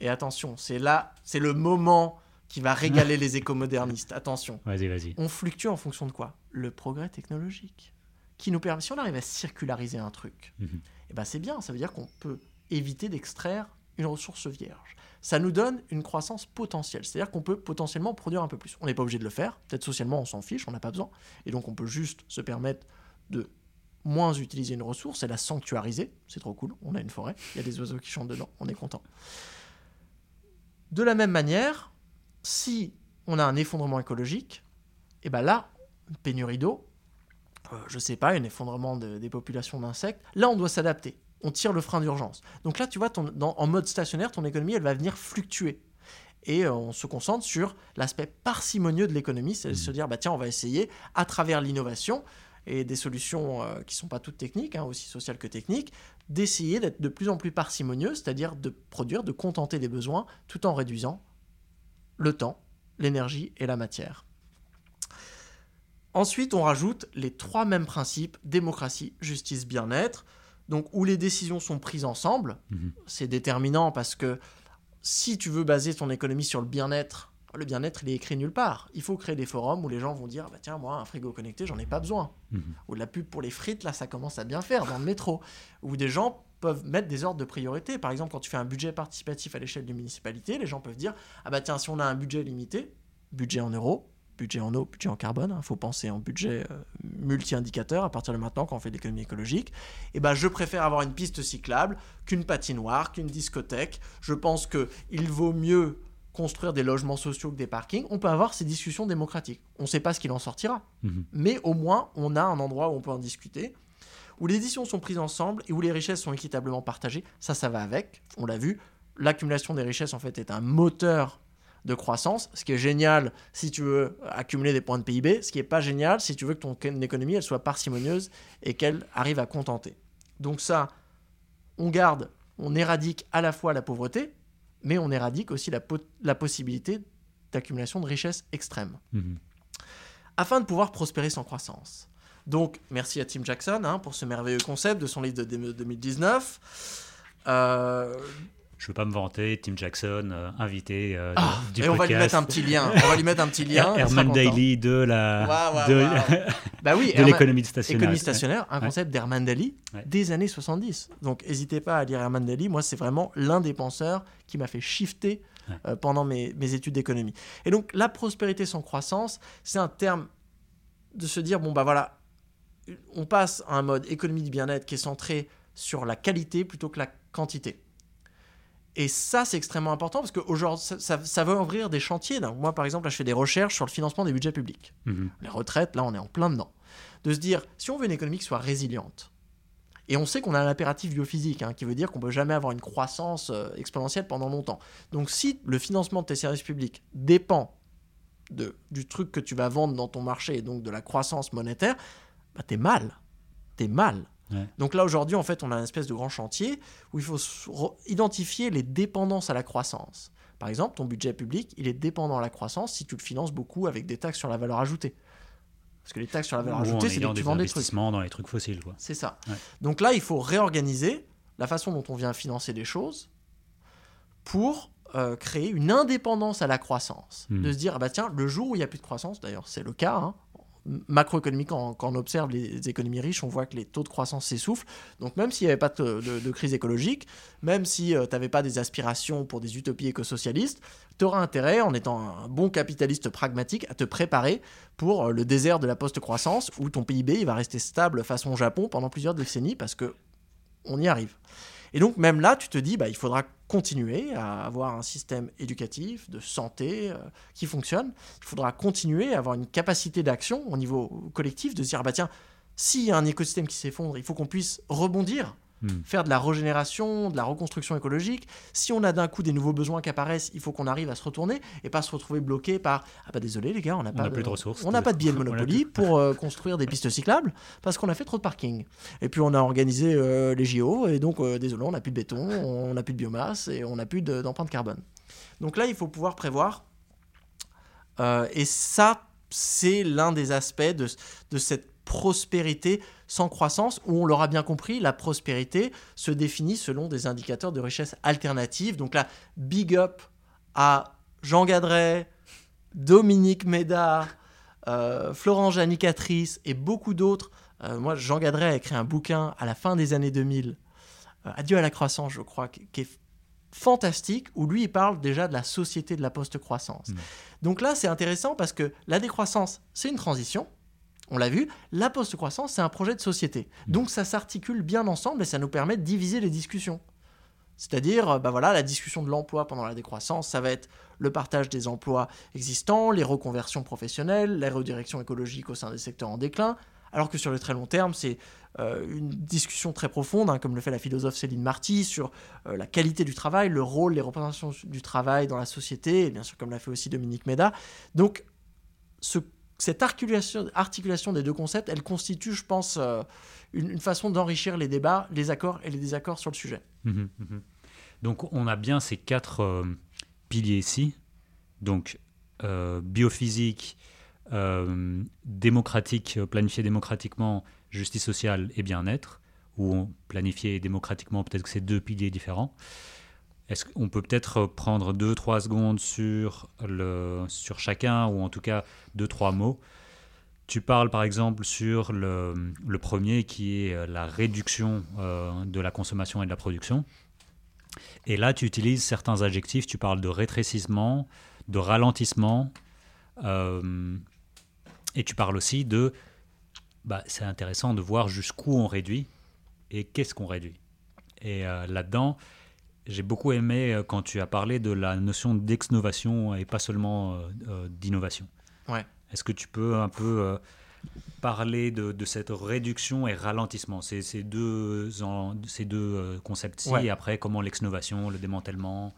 Et attention, c'est là, c'est le moment qui va régaler [laughs] les écomodernistes. Attention, Vas-y, vas-y. on fluctue en fonction de quoi? Le progrès technologique. Qui nous permet, si on arrive à circulariser un truc, Mhm. eh ben c'est bien, ça veut dire qu'on peut éviter d'extraire une ressource vierge. Ça nous donne une croissance potentielle, c'est-à-dire qu'on peut potentiellement produire un peu plus. On n'est pas obligé de le faire, peut-être socialement on s'en fiche, on n'a pas besoin, et donc on peut juste se permettre de moins utiliser une ressource et la sanctuariser, c'est trop cool, on a une forêt, il y a des oiseaux qui chantent dedans, on est content. De la même manière, si on a un effondrement écologique, et ben là, une pénurie d'eau, euh, je sais pas, un effondrement de- des populations d'insectes, là on doit s'adapter. On tire le frein d'urgence. Donc là, tu vois, ton- dans- en mode stationnaire, ton économie, elle va venir fluctuer. Et euh, on se concentre sur l'aspect parcimonieux de l'économie, c'est Mhm. se dire, bah tiens, on va essayer, à travers l'innovation et des solutions euh, qui sont pas toutes techniques, hein, aussi sociales que techniques, d'essayer d'être de plus en plus parcimonieux, c'est-à-dire de produire, de contenter les besoins, tout en réduisant le temps, l'énergie et la matière. Ensuite, on rajoute les trois mêmes principes, démocratie, justice, bien-être, donc où les décisions sont prises ensemble. Mhm. C'est déterminant parce que si tu veux baser ton économie sur le bien-être, le bien-être, il est écrit nulle part. Il faut créer des forums où les gens vont dire bah, Tiens, moi, un frigo connecté, j'en ai pas besoin. Mhm. Ou la pub pour les frites, là, ça commence à bien faire dans le métro. Où des gens peuvent mettre des ordres de priorité. Par exemple, quand tu fais un budget participatif à l'échelle d'une municipalité, les gens peuvent dire Ah bah tiens, si on a un budget limité, budget en euros, budget en eau, budget en carbone, il faut penser en budget euh, multi-indicateur à partir de maintenant quand on fait de l'économie écologique, et ben je préfère avoir une piste cyclable qu'une patinoire, qu'une discothèque. Je pense qu'il vaut mieux construire des logements sociaux que des parkings. On peut avoir ces discussions démocratiques. On ne sait pas ce qu'il en sortira, Mhm. mais au moins on a un endroit où on peut en discuter, où les décisions sont prises ensemble et où les richesses sont équitablement partagées. Ça, ça va avec. On l'a vu. L'accumulation des richesses en fait est un moteur de croissance, ce qui est génial si tu veux accumuler des points de PIB, ce qui n'est pas génial si tu veux que ton économie elle soit parcimonieuse et qu'elle arrive à contenter. Donc ça, on garde, on éradique à la fois la pauvreté, mais on éradique aussi la, po- la possibilité d'accumulation de richesses extrêmes Mhm. afin de pouvoir prospérer sans croissance. Donc, merci à Tim Jackson hein, pour ce merveilleux concept de son livre de dé- 2019. Euh, Je veux pas me vanter, Tim Jackson, euh, invité euh, ah, du et on va lui mettre un petit lien. On va lui mettre un petit [laughs] lien. Herman. Daly de la de, waouh. [laughs] Bah oui, de l'économie de stationnaire. Économie stationnaire, un Ouais. concept d'Herman Daly Ouais. des années 70. Donc n'hésitez pas à lire Herman Daly. Moi, c'est vraiment l'un des penseurs qui m'a fait shifter Ouais. euh, pendant mes, mes études d'économie. Et donc la prospérité sans croissance, c'est un terme de se dire, bon bah voilà, on passe à un mode économie du bien-être qui est centré sur la qualité plutôt que la quantité. Et ça, c'est extrêmement important parce que aujourd'hui, ça, ça, ça va ouvrir des chantiers. Moi, par exemple, là, je fais des recherches sur le financement des budgets publics Mhm. les retraites, là on est en plein dedans. De se dire, si on veut une économie qui soit résiliente, et on sait qu'on a un impératif biophysique, hein, qui veut dire qu'on ne peut jamais avoir une croissance euh, exponentielle pendant longtemps. Donc si le financement de tes services publics dépend de, du truc que tu vas vendre dans ton marché, et donc de la croissance monétaire, bah t'es mal. T'es mal. Ouais. Donc là aujourd'hui, en fait, on a une espèce de grand chantier où il faut identifier les dépendances à la croissance. Par exemple, ton budget public, il est dépendant à la croissance si tu le finances beaucoup avec des taxes sur la valeur ajoutée. Parce que les taxes sur la valeur Ou ajoutée, c'est que tu des vends des trucs. dans les trucs fossiles. Quoi. C'est ça. Ouais. Donc là, il faut réorganiser la façon dont on vient financer des choses pour euh, créer une indépendance à la croissance. Hmm. De se dire, ah bah tiens, le jour où il n'y a plus de croissance, d'ailleurs c'est le cas, hein, macroéconomique, quand, on observe les économies riches, on voit que les taux de croissance s'essoufflent. Donc même s'il n'y avait pas de, crise écologique, même si tu n'avais pas des aspirations pour des utopies écosocialistes, tu auras intérêt, en étant un bon capitaliste pragmatique, à te préparer pour euh, le désert de la post-croissance, où ton PIB il va rester stable façon Japon pendant plusieurs décennies, parce que on y arrive. Et donc même là, tu te dis, bah, il faudra continuer à avoir un système éducatif, de santé euh, qui fonctionne. Il faudra continuer à avoir une capacité d'action au niveau collectif, de se dire, bah tiens, s'il y a un écosystème qui s'effondre, il faut qu'on puisse rebondir, Hmm. faire de la régénération, de la reconstruction écologique. Si on a d'un coup des nouveaux besoins qui apparaissent, il faut qu'on arrive à se retourner et pas se retrouver bloqué par ah bah désolé les gars, on n'a On pas plus de ressources. on n'a pas de billet de [laughs] Monopoly pour euh, construire des pistes cyclables parce qu'on a fait trop de parking. Et puis on a organisé euh, les JO et donc euh, désolé, on n'a plus de béton, on n'a plus de biomasse et on n'a plus de- d'empreinte carbone. Donc là, il faut pouvoir prévoir. Et ça, c'est l'un des aspects de, de cette prospérité sans croissance où on l'aura bien compris, la prospérité se définit selon des indicateurs de richesse alternative. Donc là, big up à Jean Gadret, Dominique Médard, euh, Florent Janicatrice et beaucoup d'autres. Euh, moi, Jean Gadret a écrit un bouquin à la fin des années 2000, euh, Adieu à la croissance, je crois, qui, qui est fantastique, où lui, il parle déjà de la société de la post-croissance. Mm. Donc là, c'est intéressant parce que la décroissance, c'est une transition. On l'a vu, la post-croissance, c'est un projet de société. Mm. Donc ça s'articule bien ensemble et ça nous permet de diviser les discussions. C'est-à-dire, bah voilà, la discussion de l'emploi pendant la décroissance, ça va être le partage des emplois existants, les reconversions professionnelles, la redirection écologique au sein des secteurs en déclin, alors que sur le très long terme, c'est euh, une discussion très profonde, hein, comme le fait la philosophe Céline Marty, sur euh, la qualité du travail, le rôle, les représentations du travail dans la société, et bien sûr comme l'a fait aussi Dominique Méda. Donc, ce- cette articulation, des deux concepts, elle constitue, je pense, euh, une, façon d'enrichir les débats, les accords et les désaccords sur le sujet. Mhm, mhm. Donc on a bien ces quatre euh, piliers ici. Donc euh, biophysique, démocratique, planifié démocratiquement, justice sociale et bien-être, ou planifié démocratiquement, peut-être que c'est deux piliers différents. Est-ce qu'on peut peut-être prendre deux, trois secondes sur, le, sur chacun, ou en tout cas deux, trois mots? Tu parles par exemple sur le, le premier qui est la réduction euh, de la consommation et de la production. Et là, tu utilises certains adjectifs, tu parles de rétrécissement, de ralentissement, euh, et tu parles aussi de... Bah, c'est intéressant de voir jusqu'où on réduit et qu'est-ce qu'on réduit. Et euh, là-dedans, j'ai beaucoup aimé euh, quand tu as parlé de la notion d'exnovation et pas seulement d'innovation. Ouais. Est-ce que tu peux un peu parler de, cette réduction et ralentissement, ces, ces deux, ces deux concepts-ci, et après comment l'exnovation, le démantèlement,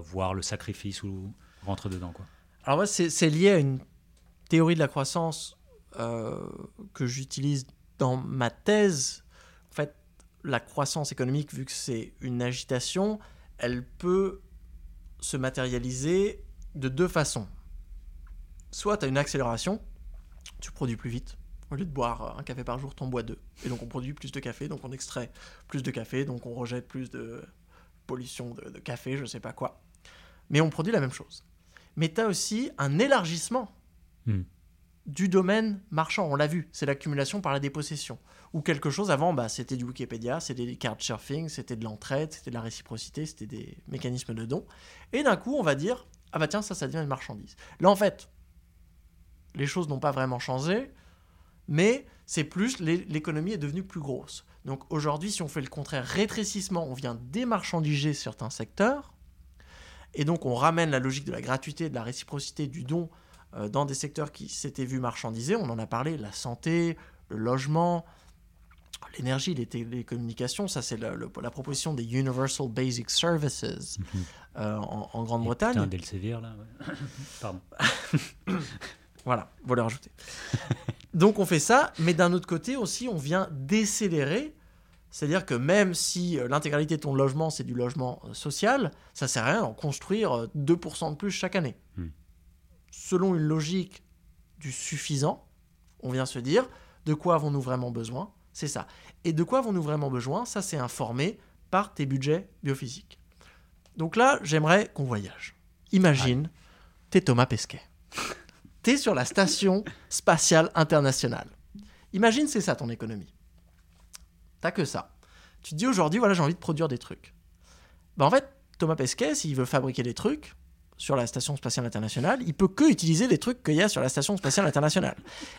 voire le sacrifice ou rentre dedans quoi? Alors moi, c'est lié à une théorie de la croissance euh, que j'utilise dans ma thèse. La croissance économique, vu que c'est une agitation, elle peut se matérialiser de deux façons. Soit tu as une accélération, tu produis plus vite. Au lieu de boire un café par jour, tu en bois deux. Et donc on produit plus de café, donc on extrait plus de café, donc on rejette plus de pollution de, café, je sais pas quoi. Mais on produit la même chose mais tu as aussi un élargissement hmm. Du domaine marchand. On l'a vu, c'est l'accumulation par la dépossession. Ou quelque chose avant, bah, c'était du Wikipédia, c'était des cartes surfing, c'était de l'entraide, c'était de la réciprocité, c'était des mécanismes de don. Et d'un coup, on va dire, ah bah tiens, ça, ça devient une marchandise. Là, en fait, les choses n'ont pas vraiment changé, mais c'est plus, l'économie est devenue plus grosse. Donc aujourd'hui, si on fait le contraire, rétrécissement, on vient démarchandiser certains secteurs, et donc on ramène la logique de la gratuité, de la réciprocité, du don dans des secteurs qui s'étaient vus marchandisés. On en a parlé, la santé, le logement, l'énergie, les télécommunications. Ça, c'est la, proposition des Universal Basic Services mhm. euh, en, Grande-Bretagne. Putain, d'Elsevier, là. Pardon. [laughs] voilà, vous le rajouter. Donc on fait ça, mais d'un autre côté aussi, on vient décélérer c'est-à-dire que même si euh, l'intégralité de ton logement, c'est du logement euh, social, ça sert à rien d'en construire 2% euh, de plus chaque année. Hmm. Selon une logique du suffisant, on vient se dire de quoi avons-nous vraiment besoin? C'est ça. Et de quoi avons-nous vraiment besoin? Ça, c'est informé par tes budgets biophysiques. Donc là, j'aimerais qu'on voyage. Imagine, t'es Thomas Pesquet. [laughs] t'es sur la station spatiale internationale. Imagine, c'est ça ton économie. T'as que ça. Tu te dis aujourd'hui, voilà, j'ai envie de produire des trucs. Bah en fait, Thomas Pesquet, s'il veut fabriquer des trucs sur la station spatiale internationale, il peut que utiliser les trucs qu'il y a sur la station spatiale internationale.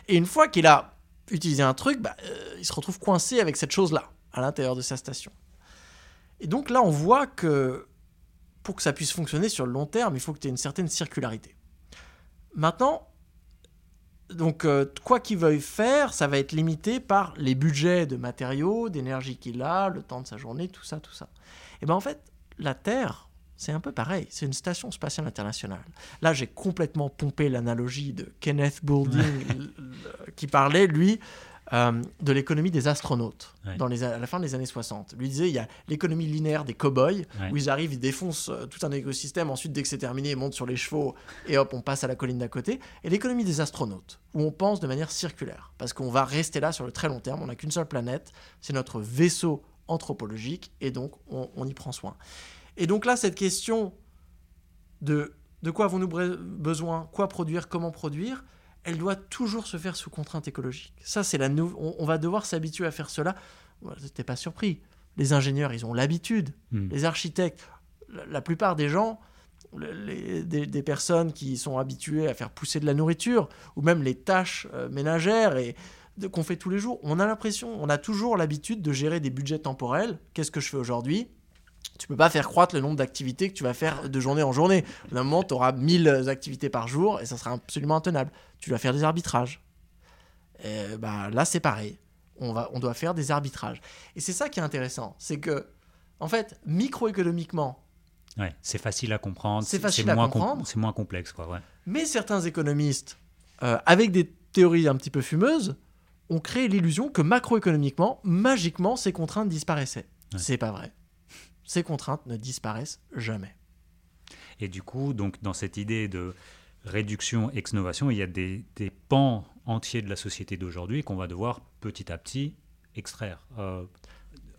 Et une fois qu'il a utilisé un truc, bah, euh, il se retrouve coincé avec cette chose-là à l'intérieur de sa station. Et donc là, on voit que pour que ça puisse fonctionner sur le long terme, il faut que tu aies une certaine circularité. Maintenant, donc, euh, quoi qu'il veuille faire, ça va être limité par les budgets de matériaux, d'énergie qu'il a, le temps de sa journée, tout ça, tout ça. Et bien en fait, la Terre, c'est un peu pareil. C'est une station spatiale internationale. Là, j'ai complètement pompé l'analogie de Kenneth Boulding, qui parlait, lui, euh, de l'économie des astronautes dans les, à la fin des années 60. Lui disait il y a l'économie linéaire des cow-boys où ils arrivent, ils défoncent euh, tout un écosystème, ensuite dès que c'est terminé, ils montent sur les chevaux et hop, on passe à la colline d'à côté. Et l'économie des astronautes où on pense de manière circulaire parce qu'on va rester là sur le très long terme, on n'a qu'une seule planète, c'est notre vaisseau anthropologique et donc on, on y prend soin. Et donc là, cette question de de quoi avons-nous besoin, quoi produire, comment produire, elle doit toujours se faire sous contrainte écologique. Ça, c'est la on, va devoir s'habituer à faire cela. T'es pas surpris. Les ingénieurs, ils ont l'habitude. Hmm. Les architectes, la, plupart des gens, des, personnes qui sont habituées à faire pousser de la nourriture, ou même les tâches euh, ménagères et qu'on fait tous les jours, on a l'impression, on a toujours l'habitude de gérer des budgets temporels. Qu'est-ce que je fais aujourd'hui? Tu peux pas faire croître le nombre d'activités que tu vas faire de journée en journée. D'un moment, tu auras 1000 activités par jour et ça sera absolument intenable. Tu dois faire des arbitrages. Et bah, là, c'est pareil. On, va, on doit faire des arbitrages. Et c'est ça qui est intéressant. C'est que, en fait, microéconomiquement, Ouais, c'est facile à comprendre. C'est facile à comprendre. C'est moins complexe, quoi. Ouais. Mais certains économistes, euh, avec des théories un petit peu fumeuses, ont créé l'illusion que macroéconomiquement, magiquement, ces contraintes disparaissaient. C'est pas vrai ces contraintes ne disparaissent jamais. Et du coup, donc, dans cette idée de réduction, ex-novation, il y a des, pans entiers de la société d'aujourd'hui qu'on va devoir petit à petit extraire, euh,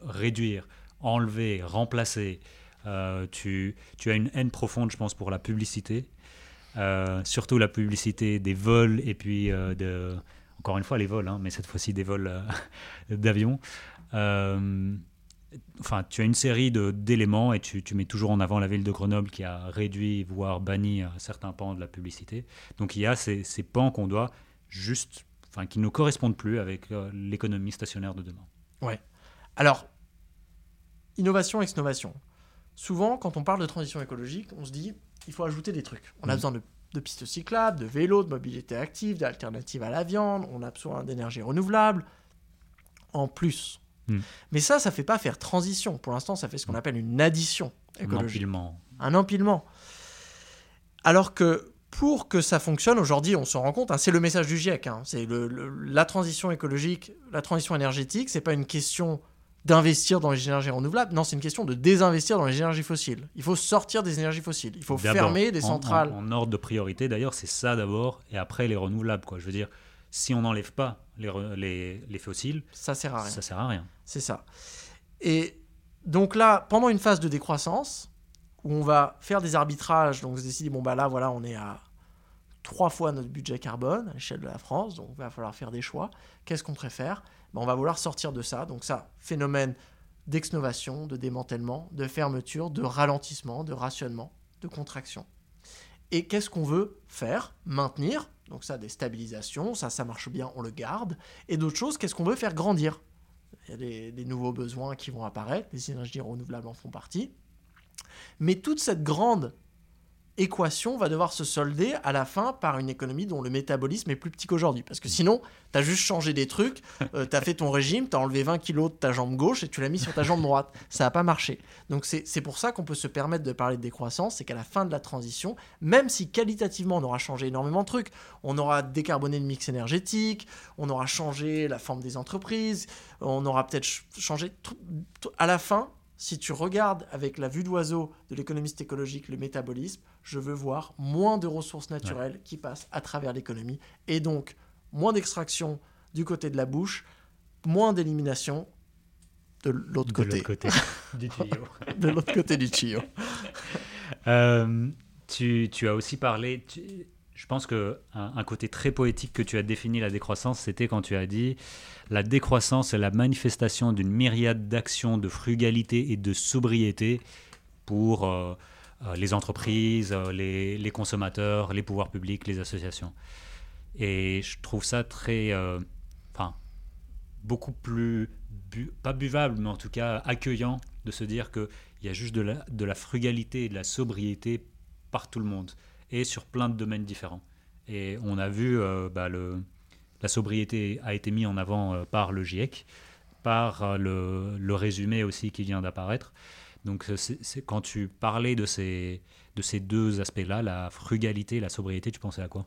réduire, enlever, remplacer. Euh, tu, tu, as une haine profonde, je pense, pour la publicité. Euh, surtout la publicité des vols et puis de, encore une fois les vols, hein, mais cette fois-ci des vols [laughs] d'avion. Enfin, tu as une série d'éléments et tu, tu, mets toujours en avant la ville de Grenoble qui a réduit, voire banni certains pans de la publicité. Donc il y a ces, ces pans qu'on doit juste, enfin, qui ne correspondent plus avec l'économie stationnaire de demain. Ouais. Alors, innovation, exnovation. Souvent, quand on parle de transition écologique, on se dit il faut ajouter des trucs. On a mm. besoin de, pistes cyclables, de vélos, de mobilité active, d'alternatives à la viande, on a besoin d'énergie renouvelable. En plus. Mm. Mais ça, ça ne fait pas faire transition. Pour l'instant, ça fait ce qu'on mm. appelle une addition écologique. Un empilement. Un empilement. Alors que pour que ça fonctionne, aujourd'hui, on se rend compte, hein, c'est le message du GIEC, hein. c'est la transition écologique, la transition énergétique, c'est pas une question d'investir dans les énergies renouvelables. Non, c'est une question de désinvestir dans les énergies fossiles. Il faut sortir des énergies fossiles. Il faut fermer des centrales. En, ordre de priorité, d'ailleurs, c'est ça d'abord, et après les renouvelables. Quoi. Je veux dire, si on n'enlève pas les, les, les, fossiles, ça sert à rien. Ça sert à rien. C'est ça. Et donc là, pendant une phase de décroissance, où on va faire des arbitrages, donc on se décide, bon bah là, voilà, on est à trois fois notre budget carbone à l'échelle de la France, donc il va falloir faire des choix. Qu'est-ce qu'on préfère? Ben, On va vouloir sortir de ça. Donc ça, phénomène d'exnovation, de démantèlement, de fermeture, de ralentissement, de rationnement, de contraction. Et qu'est-ce qu'on veut faire? Maintenir. Donc ça, des stabilisations, ça, ça marche bien, on le garde. Et d'autres choses, qu'est-ce qu'on veut faire grandir? Il y a des, des nouveaux besoins qui vont apparaître, les énergies renouvelables en font partie. Mais toute cette grande équation va devoir se solder à la fin par une économie dont le métabolisme est plus petit qu'aujourd'hui. Parce que sinon, tu as juste changé des trucs, euh, tu as fait ton régime, tu as enlevé 20 kilos de ta jambe gauche et tu l'as mis sur ta jambe droite. Ça n'a pas marché. Donc c'est pour ça qu'on peut se permettre de parler de décroissance, c'est qu'à la fin de la transition, même si qualitativement on aura changé énormément de trucs, on aura décarboné le mix énergétique, on aura changé la forme des entreprises, on aura peut-être changé... À la fin, si tu regardes avec la vue d'oiseau de l'économiste écologique le métabolisme, je veux voir moins de ressources naturelles qui passent à travers l'économie et donc moins d'extraction du côté de la bouche, moins d'élimination de l'autre côté. côté [laughs] du tuyau. de l'autre côté du tuyau. Euh, tu, tu, as aussi parlé, je pense que un, côté très poétique que tu as défini la décroissance, c'était quand tu as dit la décroissance est la manifestation d'une myriade d'actions de frugalité et de sobriété pour euh, euh, les entreprises, euh, les, consommateurs, les pouvoirs publics, les associations. Et je trouve ça très, enfin, beaucoup plus pas buvable, mais en tout cas accueillant de se dire qu'il y a juste de la frugalité et de la sobriété par tout le monde et sur plein de domaines différents. Et on a vu euh, bah, le, la sobriété a été mise en avant euh, par le GIEC, par euh, le, le, résumé aussi qui vient d'apparaître. Donc c'est, quand tu parlais de ces, de ces deux aspects-là, la frugalité, la sobriété, tu pensais à quoi?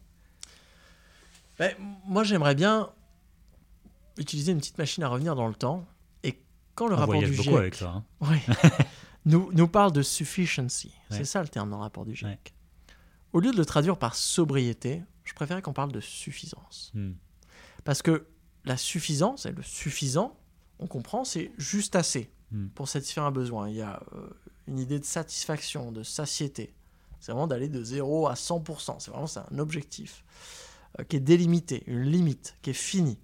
Ben, Moi j'aimerais bien utiliser une petite machine à revenir dans le temps. Et quand le rapport du GIEC avec ça, hein. [laughs] nous, nous parle de sufficiency, c'est ça le terme dans le rapport du GIEC. Au lieu de le traduire par sobriété, je préférais qu'on parle de suffisance. Hmm. Parce que la suffisance et le suffisant, on comprend, c'est juste assez hmm. pour satisfaire un besoin. Il y a euh, une idée de satisfaction, de satiété. C'est vraiment d'aller de 0 à 100%. C'est vraiment un objectif euh, qui est délimité, une limite, qui est finie.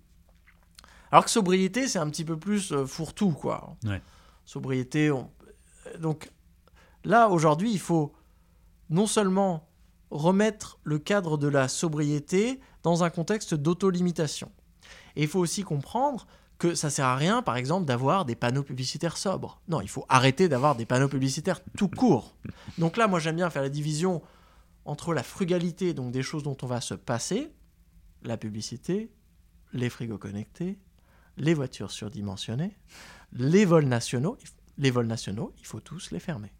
Alors que sobriété, c'est un petit peu plus euh, fourre-tout, quoi. Sobriété, donc là, aujourd'hui, il faut non seulement remettre le cadre de la sobriété dans un contexte d'auto-limitation. Et il faut aussi comprendre que ça sert à rien, par exemple, d'avoir des panneaux publicitaires sobres. Non, il faut arrêter d'avoir des panneaux publicitaires tout court. Donc là, moi, j'aime bien faire la division entre la frugalité, donc des choses dont on va se passer, la publicité, les frigos connectés, les voitures surdimensionnées, les vols nationaux. Les vols nationaux, il faut tous les fermer.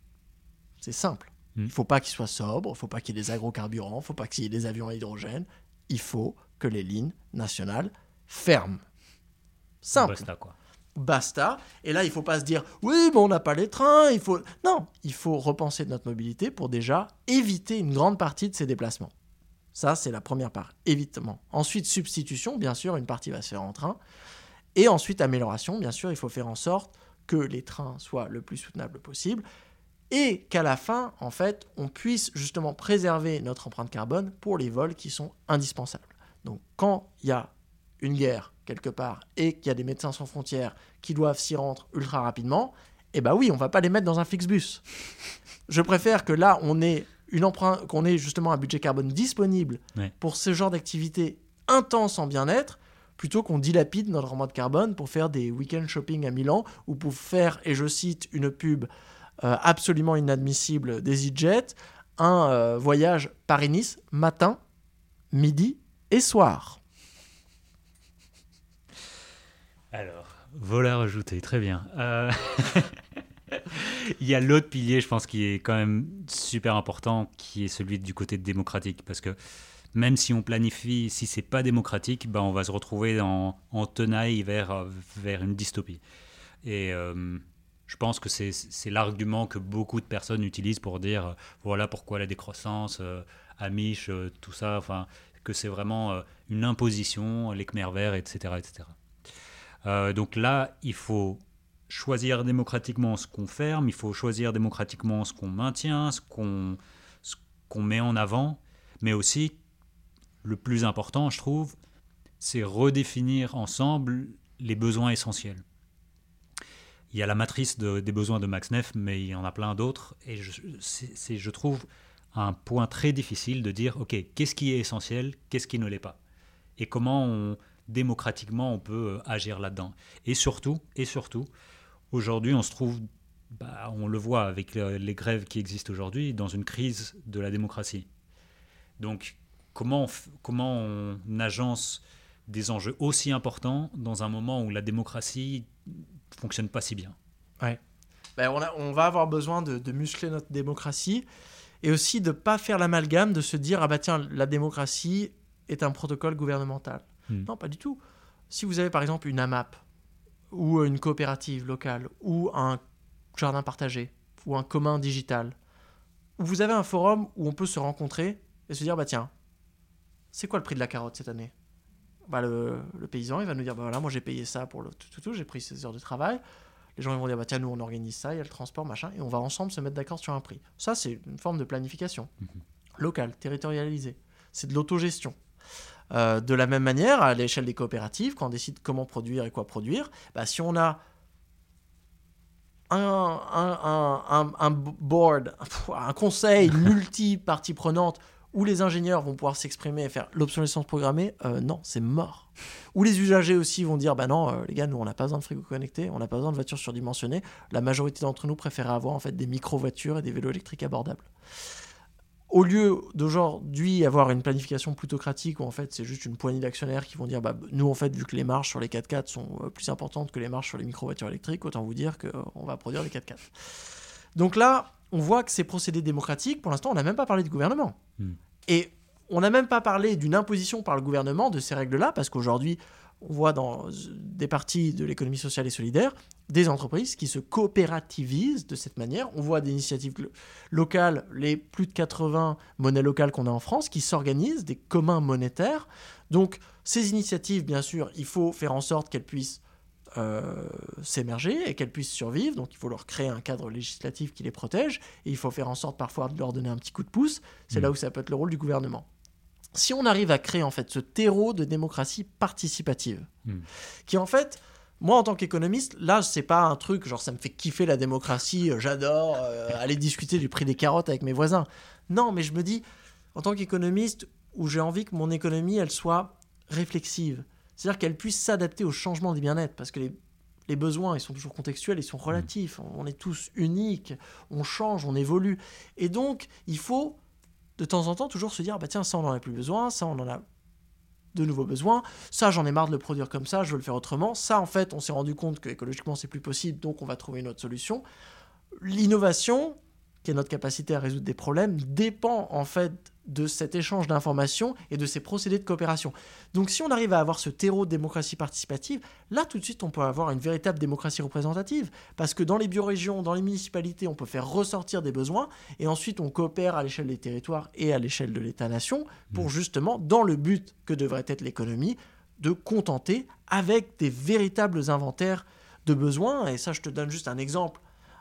C'est simple. Il ne faut pas qu'ils soient sobres, il ne faut pas qu'il y ait des agrocarburants, il ne faut pas qu'il y ait des avions à hydrogène. Il faut que les lignes nationales ferment. Simple. Basta, quoi. Basta. Et là, il ne faut pas se dire oui, mais on n'a pas les trains. Il faut non, il faut repenser notre mobilité pour déjà éviter une grande partie de ces déplacements. Ça, c'est la première part, évitement. Ensuite, substitution, bien sûr, une partie va se faire en train. Et ensuite, amélioration, bien sûr, il faut faire en sorte que les trains soient le plus soutenables possible et qu'à la fin, en fait, on puisse justement préserver notre empreinte carbone pour les vols qui sont indispensables. Donc quand il y a une guerre quelque part et qu'il y a des médecins sans frontières qui doivent s'y rendre ultra rapidement, eh ben oui, on va pas les mettre dans un Flixbus. Je préfère que là, on ait une empreinte, qu'on ait justement un budget carbone disponible Ouais. pour ce genre d'activité intense en bien-être, plutôt qu'on dilapide notre empreinte carbone pour faire des week-end shopping à Milan ou pour faire, et je cite une pub absolument inadmissible d'EasyJet, un euh, voyage Paris-Nice matin, midi et soir. Alors, voleur ajouté, très bien. Euh, [laughs] Il y a l'autre pilier, je pense, qui est quand même super important, qui est celui du côté démocratique. Parce que même si on planifie, si c'est pas démocratique, ben on va se retrouver en, en tenaille vers, vers une dystopie. Et euh, je pense que c'est l'argument que beaucoup de personnes utilisent pour dire euh, voilà pourquoi la décroissance, euh, Amish, euh, tout ça, enfin, que c'est vraiment une imposition, les Khmer verts, etc. etc. Donc là, il faut choisir démocratiquement ce qu'on ferme, il faut choisir démocratiquement ce qu'on maintient, ce qu'on ce qu'on met en avant, mais aussi, le plus important, je trouve, c'est redéfinir ensemble les besoins essentiels. Il y a la matrice de- des besoins de Max Neff, mais il y en a plein d'autres, et je, trouve un point très difficile de dire, ok, qu'est-ce qui est essentiel, qu'est-ce qui ne l'est pas, et comment démocratiquement on peut euh, agir là-dedans? Et surtout, et surtout, aujourd'hui on se trouve, bah, on le voit avec le- les grèves qui existent aujourd'hui, dans une crise de la démocratie. Donc comment on, comment on agence des enjeux aussi importants dans un moment où la démocratie fonctionne pas si bien Ben, on, a- on va avoir besoin de, de muscler notre démocratie et aussi de pas faire l'amalgame de se dire ah bah tiens la démocratie est un protocole gouvernemental. Hmm. Non, pas du tout. Si vous avez par exemple une AMAP ou une coopérative locale ou un jardin partagé ou un commun digital, où vous avez un forum où on peut se rencontrer et se dire bah tiens, c'est quoi le prix de la carotte cette année? Bah, le, le paysan il va nous dire bah voilà moi j'ai payé ça pour le tout tout tout j'ai pris ces heures de travail. Les gens ils vont dire bah tiens nous on organise ça il y a le transport machin et on va ensemble se mettre d'accord sur un prix. Ça c'est une forme de planification. Mhm. locale territorialisée c'est de l'autogestion. Euh, de la même manière à l'échelle des coopératives quand on décide comment produire et quoi produire bah, si on a un, un, un, un, un board, [laughs] un conseil multi-parties prenantes où les ingénieurs vont pouvoir s'exprimer et faire l'obsolescence programmée, euh, non, c'est mort. Où les usagers aussi vont dire, bah non, euh, les gars, nous, on n'a pas besoin de frigo connecté, on n'a pas besoin de voitures surdimensionnées. La majorité d'entre nous préférait avoir en fait des micro-voitures et des vélos électriques abordables. Au lieu d'aujourd'hui avoir une planification plutocratique où en fait c'est juste une poignée d'actionnaires qui vont dire bah nous en fait vu que les marges sur les 4x4 sont euh, plus importantes que les marges sur les micro-voitures électriques, autant vous dire qu'on va produire les 4x4. Donc là, on voit que ces procédés démocratiques, pour l'instant, on n'a même pas parlé du gouvernement. Hmm. Et on n'a même pas parlé d'une imposition par le gouvernement de ces règles-là, parce qu'aujourd'hui, on voit dans des parties de l'économie sociale et solidaire des entreprises qui se coopérativisent de cette manière. On voit des initiatives lo- locales, les plus de 80 monnaies locales qu'on a en France, qui s'organisent, des communs monétaires. Donc ces initiatives, bien sûr, il faut faire en sorte qu'elles puissent euh, s'émerger et qu'elles puissent survivre. Donc il faut leur créer un cadre législatif qui les protège et il faut faire en sorte parfois de leur donner un petit coup de pouce. C'est Mm. là où ça peut être le rôle du gouvernement. Si on arrive à créer en fait ce terreau de démocratie participative, Mm. qui en fait, moi en tant qu'économiste, là c'est pas un truc genre ça me fait kiffer la démocratie, euh, j'adore euh, aller discuter du prix des carottes avec mes voisins. Non, mais je me dis en tant qu'économiste où j'ai envie que mon économie elle soit réflexive, c'est-à-dire qu'elle puisse s'adapter au changement du bien-être parce que les les besoins, ils sont toujours contextuels, ils sont relatifs. On est tous uniques, on change, on évolue. Et donc, il faut de temps en temps toujours se dire, bah tiens, ça on n'en a plus besoin, ça on en a de nouveaux besoins, ça j'en ai marre de le produire comme ça, je veux le faire autrement, ça en fait on s'est rendu compte que écologiquement c'est plus possible, donc on va trouver une autre solution. L'innovation, qui est notre capacité à résoudre des problèmes, dépend en fait de cet échange d'informations et de ces procédés de coopération. Donc si on arrive à avoir ce terreau de démocratie participative, là tout de suite on peut avoir une véritable démocratie représentative, parce que dans les biorégions, dans les municipalités, on peut faire ressortir des besoins, et ensuite on coopère à l'échelle des territoires et à l'échelle de l'État-nation, pour justement, dans le but que devrait être l'économie, de contenter avec des véritables inventaires de besoins. Et ça, je te donne juste un exemple.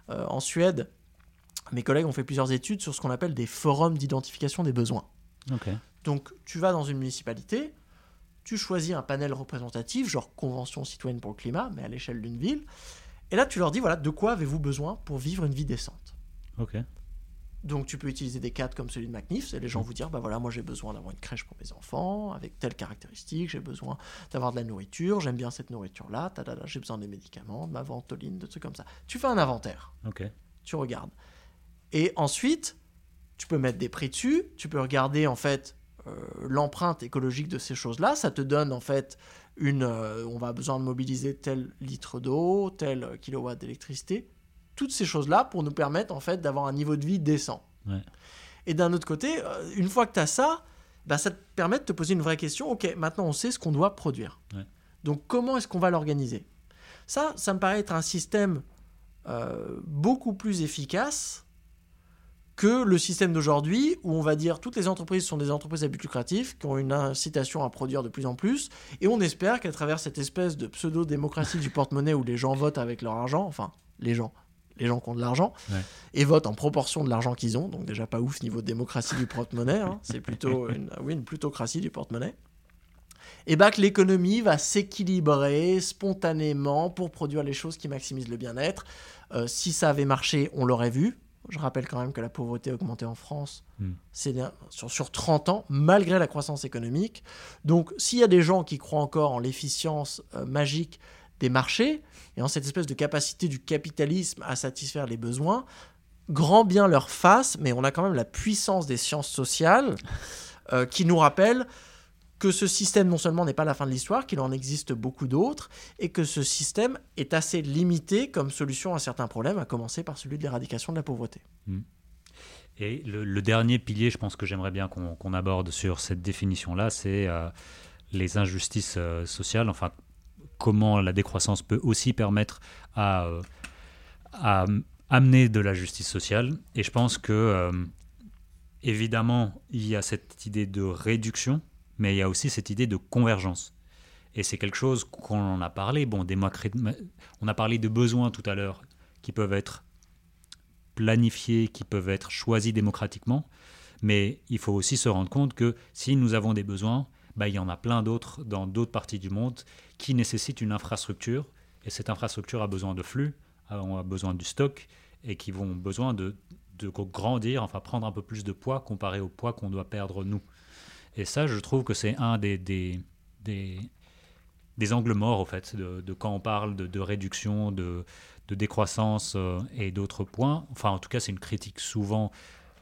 Euh, en Suède, mes collègues ont fait plusieurs études sur ce qu'on appelle des forums d'identification des besoins. Donc, tu vas dans une municipalité, tu choisis un panel représentatif, genre Convention citoyenne pour le climat, mais à l'échelle d'une ville, et là, tu leur dis, voilà, de quoi avez-vous besoin pour vivre une vie décente? Ok. Donc, tu peux utiliser des cadres comme celui de McNiff, et les gens vous dire, bah voilà, moi j'ai besoin d'avoir une crèche pour mes enfants, avec telle caractéristique, j'ai besoin d'avoir de la nourriture, j'aime bien cette nourriture-là, j'ai besoin des médicaments, de ma ventoline, de trucs comme ça. Tu fais un inventaire Ok. tu regardes. Et ensuite, tu peux mettre des prix dessus, tu peux regarder en fait euh, l'empreinte écologique de ces choses-là, ça te donne en fait une... euh, on va besoin de mobiliser tel litre d'eau, tel kilowatt d'électricité, toutes ces choses-là pour nous permettre en fait d'avoir un niveau de vie décent. Ouais. Et d'un autre côté, euh, une fois que tu as ça, bah, ça te permet de te poser une vraie question, ok, maintenant on sait ce qu'on doit produire. Ouais. Donc comment est-ce qu'on va l'organiser? Ça, ça me paraît être un système euh, beaucoup plus efficace que le système d'aujourd'hui où on va dire toutes les entreprises sont des entreprises à but lucratif qui ont une incitation à produire de plus en plus et on espère qu'à travers cette espèce de pseudo-démocratie du porte-monnaie où les gens votent avec leur argent, enfin les gens, les gens qui ont de l'argent Ouais. et votent en proportion de l'argent qu'ils ont, donc déjà pas ouf niveau démocratie du porte-monnaie, hein, c'est plutôt [laughs] une, oui, une plutocratie du porte-monnaie. Et bah que l'économie va s'équilibrer spontanément pour produire les choses qui maximisent le bien-être. Euh, si ça avait marché, on l'aurait vu. Je rappelle quand même que la pauvreté a augmenté en France Hmm. c'est sur, sur 30 ans, malgré la croissance économique. Donc, s'il y a des gens qui croient encore en l'efficience euh, magique des marchés et en cette espèce de capacité du capitalisme à satisfaire les besoins, grand bien leur face, mais on a quand même la puissance des sciences sociales euh, qui nous rappelle que ce système non seulement n'est pas la fin de l'histoire, qu'il en existe beaucoup d'autres, et que ce système est assez limité comme solution à certains problèmes, à commencer par celui de l'éradication de la pauvreté. Et le, dernier pilier, je pense que j'aimerais bien qu'on aborde sur cette définition-là, c'est euh, les injustices euh, sociales. Enfin, comment la décroissance peut aussi permettre à, euh, amener de la justice sociale. Et je pense que, évidemment, il y a cette idée de réduction, mais il y a aussi cette idée de convergence. Et c'est quelque chose qu'on en a parlé. Bon, on a parlé de besoins tout à l'heure qui peuvent être planifiés, qui peuvent être choisis démocratiquement. Mais il faut aussi se rendre compte que si nous avons des besoins, bah, il y en a plein d'autres dans d'autres parties du monde qui nécessitent une infrastructure. Et cette infrastructure a besoin de flux, a besoin du stock, et qui vont besoin de, de grandir, enfin prendre un peu plus de poids comparé au poids qu'on doit perdre nous. Et ça, je trouve que c'est un des, des, des, angles morts, au fait, de, quand on parle de, réduction, de, décroissance euh, et d'autres points. Enfin, en tout cas, c'est une critique souvent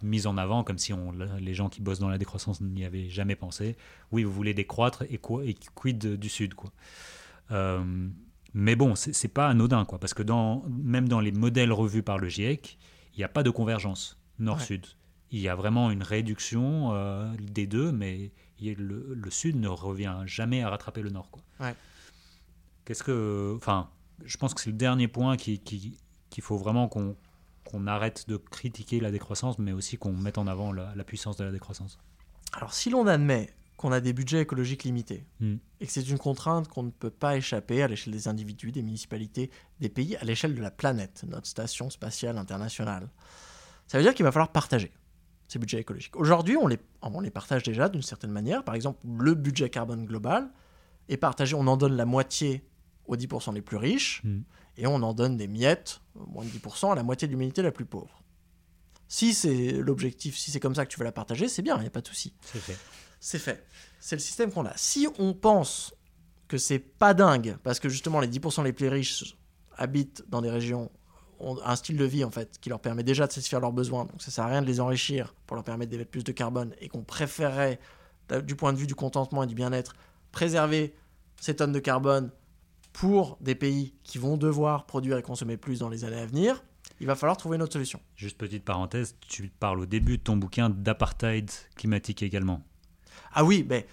mise en avant, comme si on, les gens qui bossent dans la décroissance n'y avaient jamais pensé. Oui, vous voulez décroître et, quoi, et quid du Sud, quoi. Euh, mais bon, c'est pas anodin, quoi, parce que dans, même dans les modèles revus par le GIEC, il n'y a pas de convergence nord-sud. Il y a vraiment une réduction euh, des deux, mais il- le, le sud ne revient jamais à rattraper le nord, quoi. Ouais. Qu'est-ce que, enfin, je pense que c'est le dernier point qui, qui- qu'il faut vraiment qu'on qu'on arrête de critiquer la décroissance, mais aussi qu'on mette en avant la, la puissance de la décroissance. Alors, si l'on admet qu'on a des budgets écologiques limités Hmm. et que c'est une contrainte qu'on ne peut pas échapper à l'échelle des individus, des municipalités, des pays, à l'échelle de la planète, notre station spatiale internationale, ça veut dire qu'il va falloir partager ces budgets écologiques. Aujourd'hui, on les, on les partage déjà d'une certaine manière. Par exemple, le budget carbone global est partagé, on en donne la moitié aux 10% les plus riches Hmm. et on en donne des miettes, moins de 10%, à la moitié de l'humanité la plus pauvre. Si c'est l'objectif, si c'est comme ça que tu veux la partager, c'est bien, il n'y a pas de souci C'est fait. c'est fait. C'est le système qu'on a. Si on pense que c'est pas dingue, parce que justement les 10% les plus riches habitent dans des régions, ont un style de vie en fait qui leur permet déjà de satisfaire leurs besoins, donc ça sert à rien de les enrichir pour leur permettre d'émettre plus de carbone, et qu'on préférerait, du point de vue du contentement et du bien-être, préserver ces tonnes de carbone pour des pays qui vont devoir produire et consommer plus dans les années à venir, il va falloir trouver une autre solution. Juste petite parenthèse, tu parles au début de ton bouquin d'apartheid climatique également. Ah oui, mais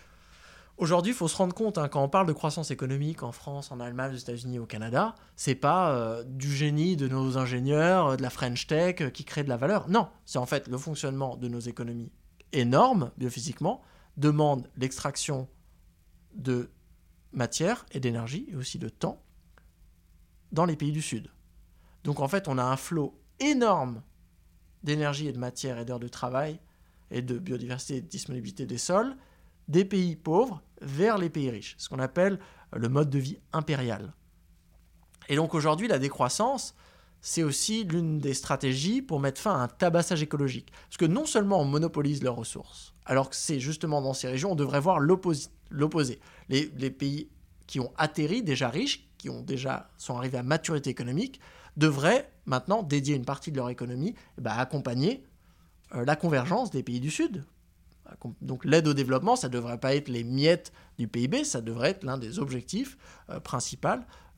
aujourd'hui, il faut se rendre compte, hein, quand on parle de croissance économique en France, en Allemagne, aux États-Unis, au Canada, c'est pas euh, du génie de nos ingénieurs, euh, de la French Tech euh, qui crée de la valeur. Non, c'est en fait le fonctionnement de nos économies énormes, biophysiquement, demande l'extraction de matière et d'énergie, et aussi de temps, dans les pays du Sud. Donc en fait, on a un flot énorme d'énergie et de matière et d'heures de travail et de biodiversité et de disponibilité des sols des pays pauvres vers les pays riches, ce qu'on appelle le mode de vie impérial. Et donc aujourd'hui, la décroissance, c'est aussi l'une des stratégies pour mettre fin à un tabassage écologique. Parce que non seulement on monopolise leurs ressources, alors que c'est justement dans ces régions, on devrait voir l'opposé. Les, pays qui ont atterri, déjà riches, qui ont déjà, sont arrivés à maturité économique, devraient maintenant dédier une partie de leur économie eh ben, à accompagner euh, la convergence des pays du Sud. Donc l'aide au développement, ça ne devrait pas être les miettes du PIB, ça devrait être l'un des objectifs euh, principaux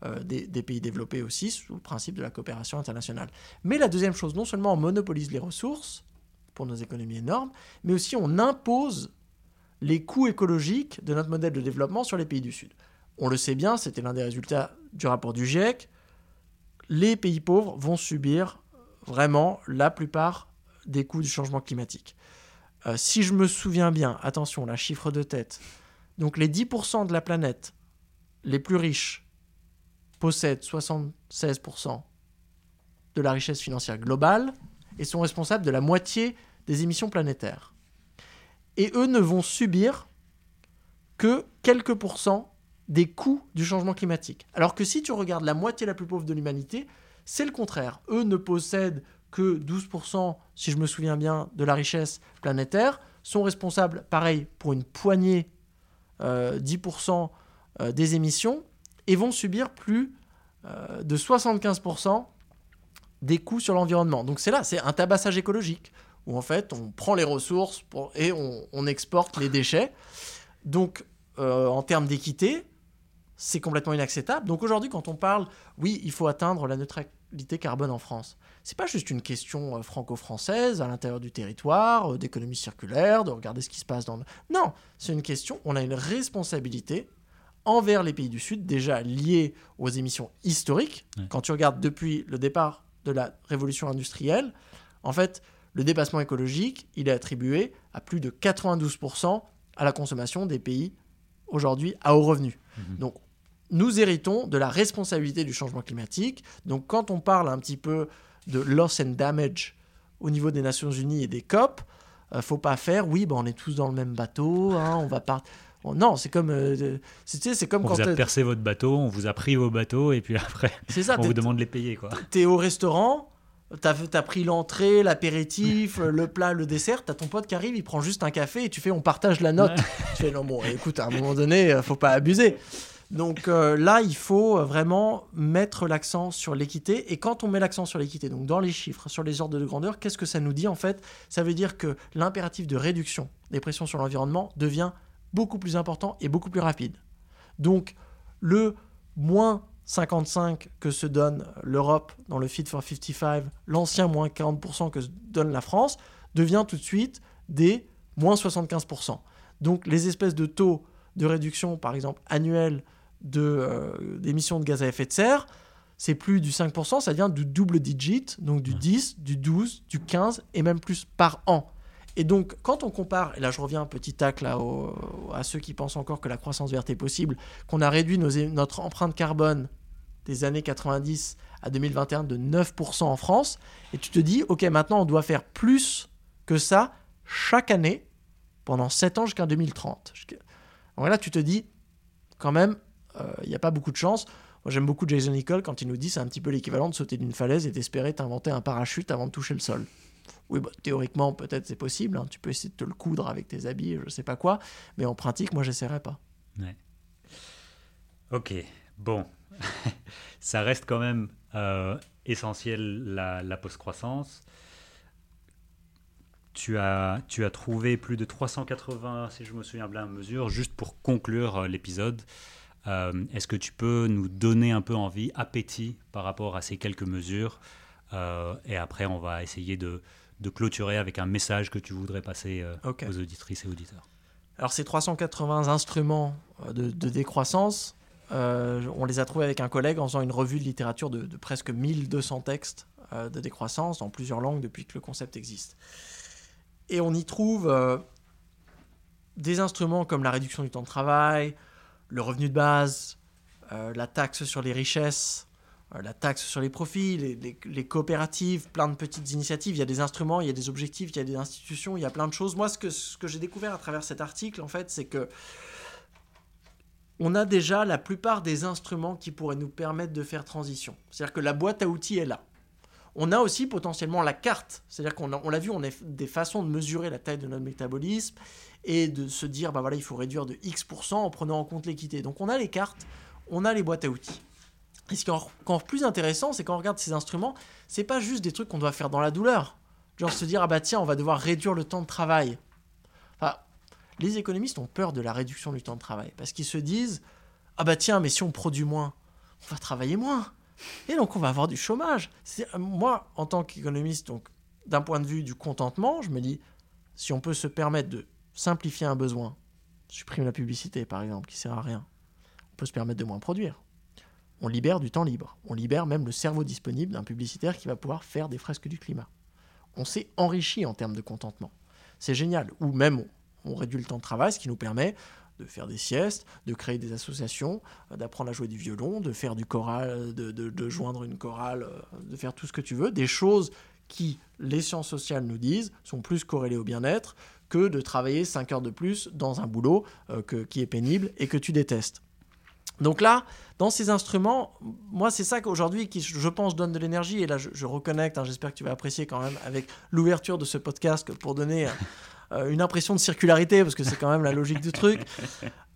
euh, des, pays développés aussi, sous le principe de la coopération internationale. Mais la deuxième chose, non seulement on monopolise les ressources pour nos économies énormes, mais aussi on impose les coûts écologiques de notre modèle de développement sur les pays du Sud. On le sait bien, c'était l'un des résultats du rapport du GIEC, les pays pauvres vont subir vraiment la plupart des coûts du changement climatique. Euh, si je me souviens bien, attention, la chiffre de tête, donc les 10% de la planète les plus riches possèdent 76% de la richesse financière globale et sont responsables de la moitié des émissions planétaires. Et eux ne vont subir que quelques pourcents des coûts du changement climatique. Alors que si tu regardes la moitié la plus pauvre de l'humanité, c'est le contraire. Eux ne possèdent que 12%, si je me souviens bien, de la richesse planétaire, sont responsables, pareil, pour une poignée, 10% euh, euh, des émissions, et vont subir plus euh, de 75% des coûts sur l'environnement. Donc c'est là, c'est un tabassage écologique, où en fait on prend les ressources et on, exporte les déchets. Donc en termes d'équité, c'est complètement inacceptable. Donc aujourd'hui, quand on parle, oui, il faut atteindre la neutralité carbone en France, c'est pas juste une question euh, franco-française à l'intérieur du territoire, euh, d'économie circulaire, de regarder ce qui se passe dans le... Non, c'est une question, on a une responsabilité envers les pays du Sud, déjà liée aux émissions historiques. Quand tu regardes depuis le départ de la révolution industrielle, en fait, le dépassement écologique, il est attribué à plus de 92% à la consommation des pays aujourd'hui à haut revenu. Mhm. Donc, nous héritons de la responsabilité du changement climatique. Donc, quand on parle un petit peu de loss and damage au niveau des Nations Unies et des COP, euh, faut pas faire, oui, ben, on est tous dans le même bateau, hein, on va pas... non, c'est comme, euh, c'est comme on quand vous a percé votre bateau, on vous a pris vos bateaux et puis après, [laughs] ça, on vous demande de les payer. quoi. es au restaurant, tu as pris l'entrée, l'apéritif, le plat, le dessert, tu as ton pote qui arrive, il prend juste un café et tu fais on partage la note. tu fais non bon, écoute, à un moment donné, euh, faut pas abuser. Donc euh, là, il faut euh, vraiment mettre l'accent sur l'équité. Et quand on met l'accent sur l'équité, donc dans les chiffres, sur les ordres de grandeur, qu'est-ce que ça nous dit en fait? Ça veut dire que l'impératif de réduction des pressions sur l'environnement devient beaucoup plus important et beaucoup plus rapide. Donc le moins 55 que se donne l'Europe dans le Fit for 55, l'ancien moins 40% que se donne la France, devient tout de suite des moins 75%. Donc les espèces de taux de réduction, par exemple, annuels d'émissions de, de, gaz à effet de serre, c'est plus du 5%, ça vient du double digit, donc du 10, du 12, du 15 et même plus par an. Et donc, quand on compare, et là je reviens un petit tac là, à ceux qui pensent encore que la croissance verte est possible, qu'on a réduit nos, notre empreinte carbone des années 90 à 2021 de 9% en France, et tu te dis, ok, maintenant on doit faire plus que ça chaque année pendant 7 ans jusqu'en 2030. Donc là, tu te dis, quand même, il euh, n'y a pas beaucoup de chance. Moi, j'aime beaucoup Jason Nicole quand il nous dit c'est un petit peu l'équivalent de sauter d'une falaise et d'espérer t'inventer un parachute avant de toucher le sol. Oui, bah, théoriquement, peut-être c'est possible. Hein. Tu peux essayer de te le coudre avec tes habits, je sais pas quoi. Mais en pratique, moi, j'essaierai pas. Ok, bon. [laughs] Ça reste quand même euh, essentiel la, la post-croissance. Tu as, tu as trouvé plus de 380, si je me souviens bien, mesures, juste pour conclure euh, l'épisode. Euh, est-ce que tu peux nous donner un peu envie, appétit par rapport à ces quelques mesures euh, Et après, on va essayer de, clôturer avec un message que tu voudrais passer euh, aux auditrices et auditeurs. Alors ces 380 instruments de, décroissance, on les a trouvés avec un collègue en faisant une revue de littérature de, de presque 1200 textes de décroissance dans plusieurs langues depuis que le concept existe. Et on y trouve des instruments comme la réduction du temps de travail, le revenu de base, euh, la taxe sur les richesses, euh, la taxe sur les profits, les, coopératives, plein de petites initiatives. Il y a des instruments, il y a des objectifs, il y a des institutions, il y a plein de choses. Moi, ce que, ce que j'ai découvert à travers cet article, en fait, c'est que on a déjà la plupart des instruments qui pourraient nous permettre de faire transition. C'est-à-dire que la boîte à outils est là. On a aussi potentiellement la carte. C'est-à-dire qu'on on l'a vu, on a des façons de mesurer la taille de notre métabolisme et de se dire, bah voilà, il faut réduire de X% en prenant en compte l'équité. Donc on a les cartes, on a les boîtes à outils. Et ce qui est encore plus intéressant, c'est quand on regarde ces instruments, c'est pas juste des trucs qu'on doit faire dans la douleur. Genre se dire, ah bah tiens, on va devoir réduire le temps de travail. Les économistes ont peur de la réduction du temps de travail parce qu'ils se disent, ah bah tiens, mais si on produit moins, on va travailler moins. Et donc on va avoir du chômage. Moi, en tant qu'économiste, donc d'un point de vue du contentement, je me dis, si on peut se permettre de simplifier un besoin, supprime la publicité par exemple, qui sert à rien, on peut se permettre de moins produire on libère du temps libre. On libère même le cerveau disponible d'un publicitaire qui va pouvoir faire des fresques du climat. On s'est enrichi en termes de contentement. C'est génial. Ou même on, réduit le temps de travail, ce qui nous permet de faire des siestes, de créer des associations, euh, d'apprendre à jouer du violon, de faire du choral, de, de, joindre une chorale, euh, de faire tout ce que tu veux. Des choses qui, les sciences sociales nous disent, sont plus corrélées au bien-être que de travailler 5 heures de plus dans un boulot euh, qui est pénible et que tu détestes. Donc là, dans ces instruments, moi, c'est ça qu'aujourd'hui qui, je pense, donne de l'énergie. Et là, je, reconnecte, hein, j'espère que tu vas apprécier quand même, avec l'ouverture de ce podcast pour donner euh, une impression de circularité, parce que c'est quand même la logique du truc.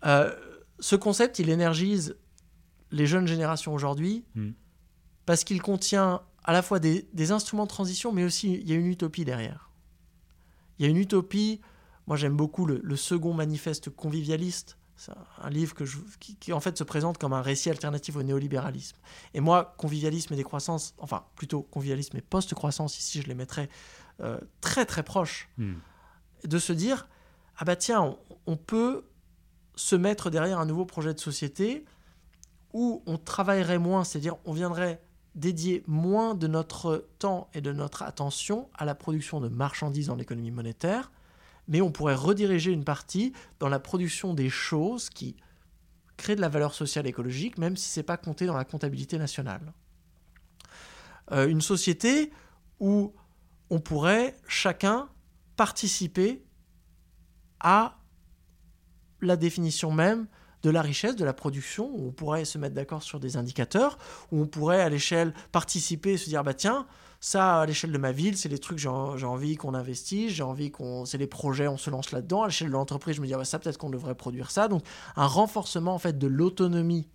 Euh, ce concept, il énergise les jeunes générations aujourd'hui, hmm. parce qu'il contient à la fois des, instruments de transition, mais aussi il y a une utopie derrière. Il y a une utopie, moi j'aime beaucoup le second manifeste convivialiste c'est un livre que qui, en fait se présente comme un récit alternatif au néolibéralisme. Et moi, convivialisme et décroissance, enfin plutôt convivialisme et post-croissance, ici je les mettrais euh, très très proches, hmm. de se dire, ah bah tiens, on, peut se mettre derrière un nouveau projet de société où on travaillerait moins, c'est-à-dire on viendrait dédier moins de notre temps et de notre attention à la production de marchandises dans l'économie monétaire, mais on pourrait rediriger une partie dans la production des choses qui créent de la valeur sociale écologique, même si ce n'est pas compté dans la comptabilité nationale. Euh, une société où on pourrait chacun participer à la définition même de la richesse, de la production, où on pourrait se mettre d'accord sur des indicateurs, où on pourrait à l'échelle participer et se dire, bah tiens, ça, à l'échelle de ma ville, c'est les trucs j'ai envie qu'on investisse, j'ai envie qu'on, c'est les projets, on se lance là-dedans. À l'échelle de l'entreprise, je me dis ah bah ça peut-être qu'on devrait produire ça. Donc un renforcement en fait de l'autonomie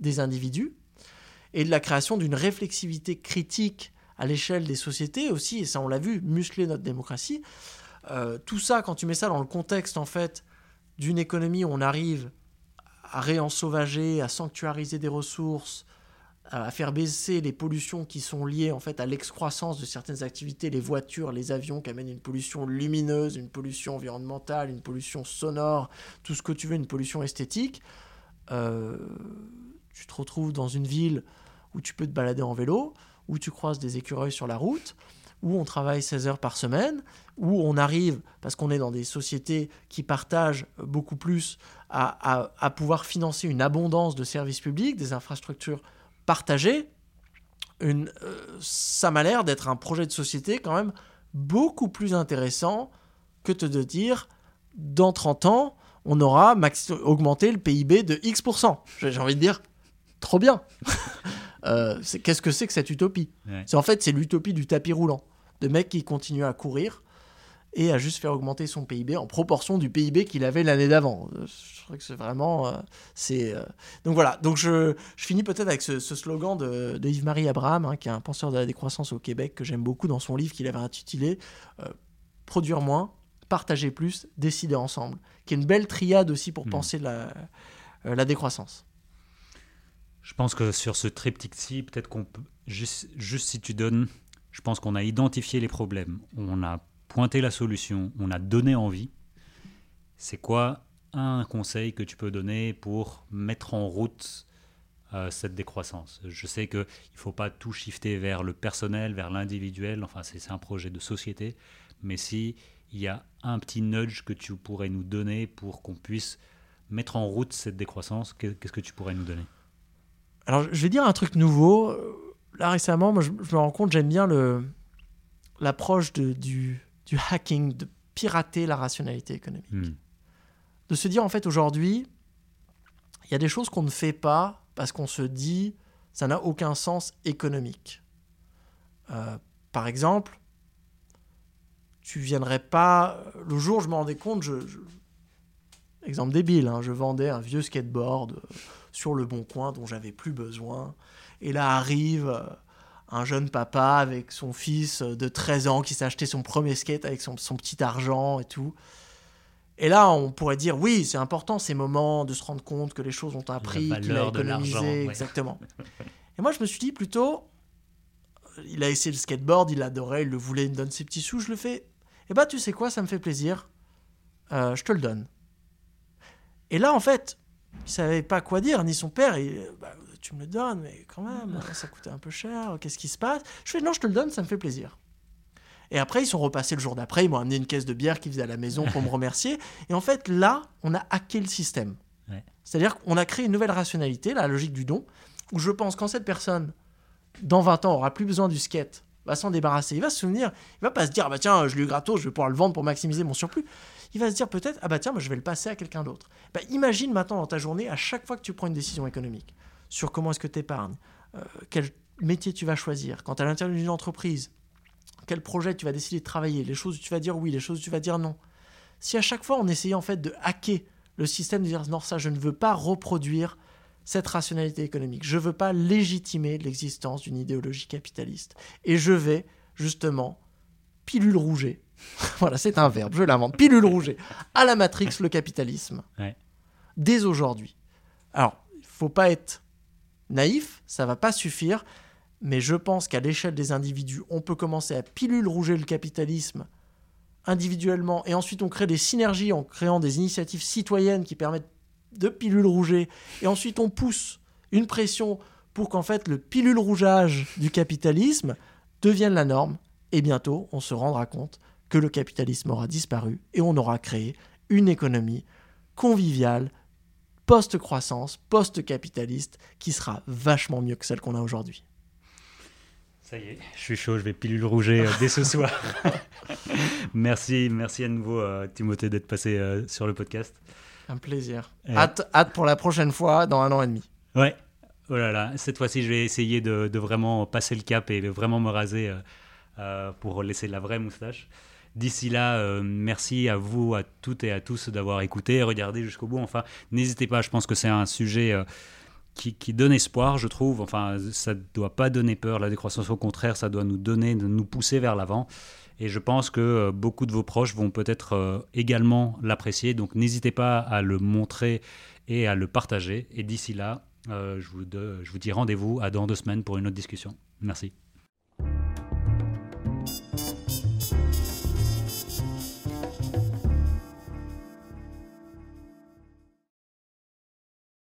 des individus et de la création d'une réflexivité critique à l'échelle des sociétés aussi. Et ça, on l'a vu, muscler notre démocratie. Euh, tout ça, quand tu mets ça dans le contexte en fait d'une économie où on arrive à réensauvager, à sanctuariser des ressources, à faire baisser les pollutions qui sont liées en fait à l'excroissance de certaines activités, les voitures, les avions qui amènent une pollution lumineuse, une pollution environnementale, une pollution sonore, tout ce que tu veux, une pollution esthétique. Euh, tu te retrouves dans une ville où tu peux te balader en vélo, où tu croises des écureuils sur la route, où on travaille 16 heures par semaine, où on arrive, parce qu'on est dans des sociétés qui partagent beaucoup plus, à, à pouvoir financer une abondance de services publics, des infrastructures partager, une, euh, ça m'a l'air d'être un projet de société quand même beaucoup plus intéressant que de dire dans 30 ans, on aura augmenté le PIB de X%. J'ai envie de dire, trop bien. [laughs] euh, Qu'est-ce que c'est que cette utopie? C'est en fait c'est l'utopie du tapis roulant, de mecs qui continuent à courir et à juste faire augmenter son PIB en proportion du PIB qu'il avait l'année d'avant. Euh, je crois que c'est vraiment... Euh, c'est euh, Donc voilà, donc je, je finis peut-être avec ce, slogan de, Yves-Marie Abraham, hein, qui est un penseur de la décroissance au Québec, que j'aime beaucoup dans son livre qu'il avait intitulé Produire moins, partager plus, décider ensemble, qui est une belle triade aussi pour mmh. penser la, la décroissance. Je pense que sur ce triptyque-ci, peut-être qu'on peut, juste, juste si tu donnes, je pense qu'on a identifié les problèmes, on a pointé la solution, on a donné envie. C'est quoi un conseil que tu peux donner pour mettre en route euh, cette décroissance? Je sais qu'il ne faut pas tout shifter vers le personnel, vers l'individuel, enfin c'est un projet de société, mais si il y a un petit nudge que tu pourrais nous donner pour qu'on puisse mettre en route cette décroissance, qu'est-ce que tu pourrais nous donner? Alors, je vais dire un truc nouveau. Là, récemment, moi, je, je me rends compte, j'aime bien le l'approche du, du hacking, de pirater la rationalité économique. Hmm. De se dire, en fait, aujourd'hui, il y a des choses qu'on ne fait pas parce qu'on se dit, ça n'a aucun sens économique. Euh, par exemple, tu viendrais pas. Le jour, je me rendais compte, je, je- exemple débile, hein, je vendais un vieux skateboard euh, sur le bon coin dont j'avais plus besoin. Et là arrive euh, un jeune papa avec son fils de 13 ans qui s'est acheté son premier skate avec son, son petit argent et tout. Et là, on pourrait dire, oui, c'est important ces moments de se rendre compte que les choses ont un prix, qu'il a de économisé, ouais. exactement. [laughs] Et moi, je me suis dit plutôt, il a essayé le skateboard, il adorait, il le voulait, il me donne ses petits sous, je le fais. Eh bah, tu sais quoi, ça me fait plaisir, Euh, je te le donne. Et là, en fait, il savait pas quoi dire, ni son père. Et, bah, tu me le donnes, mais quand même, ça coûtait un peu cher. Qu'est-ce qui se passe? Je fais non, je te le donne, ça me fait plaisir. Et après, ils sont repassés le jour d'après. Ils m'ont amené une caisse de bière qu'ils faisaient à la maison pour me [laughs] remercier. Et en fait, là, on a hacké le système. Ouais. C'est-à-dire qu'on a créé une nouvelle rationalité, la logique du don, où je pense quand cette personne, dans 20 ans, aura plus besoin du skate, va s'en débarrasser. Il va se souvenir, il va pas se dire, ah bah tiens, je l'ai eu gratos, je vais pouvoir le vendre pour maximiser mon surplus. Il va se dire peut-être, ah bah tiens, bah, je vais le passer à quelqu'un d'autre. Bah, imagine maintenant dans ta journée, à chaque fois que tu prends une décision économique, sur comment est-ce que tu épargnes, quel métier tu vas choisir, quand tu à l'intérieur d'une entreprise, quel projet tu vas décider de travailler, les choses où tu vas dire oui, les choses où tu vas dire non. Si à chaque fois on essayait en fait de hacker le système, de dire non, ça je ne veux pas reproduire cette rationalité économique, je veux pas légitimer l'existence d'une idéologie capitaliste. Et je vais justement pilule rouger. [laughs] voilà, c'est un verbe, je l'invente. Pilule rouger. À la Matrix, le capitalisme. Ouais. Dès aujourd'hui. Alors, il faut pas être naïf, ça va pas suffire, mais je pense qu'à l'échelle des individus, on peut commencer à pilule rouger le capitalisme individuellement, et ensuite on crée des synergies en créant des initiatives citoyennes qui permettent de pilule rouger, et ensuite on pousse une pression pour qu'en fait le pilule rougeage du capitalisme devienne la norme, et bientôt on se rendra compte que le capitalisme aura disparu et on aura créé une économie conviviale, post-croissance, post-capitaliste, qui sera vachement mieux que celle qu'on a aujourd'hui. Ça y est, je suis chaud, je vais pilule rouger euh, dès ce [laughs] soir. merci, merci à nouveau euh, Timothée d'être passé euh, sur le podcast. Un plaisir. Hâte, hâte pour la prochaine fois, dans un an et demi. Ouais, oh là là, cette fois-ci je vais essayer de, de vraiment passer le cap et de vraiment me raser pour laisser la vraie moustache. D'ici là, euh, merci à vous, à toutes et à tous d'avoir écouté regardé jusqu'au bout. Enfin, n'hésitez pas, je pense que c'est un sujet euh, qui, donne espoir, je trouve. Enfin, ça ne doit pas donner peur, la décroissance. Au contraire, ça doit nous donner, nous pousser vers l'avant. Et je pense que euh, beaucoup de vos proches vont peut-être également l'apprécier. Donc n'hésitez pas à le montrer et à le partager. Et d'ici là, je, vous je vous dis rendez-vous à dans deux semaines pour une autre discussion. Merci.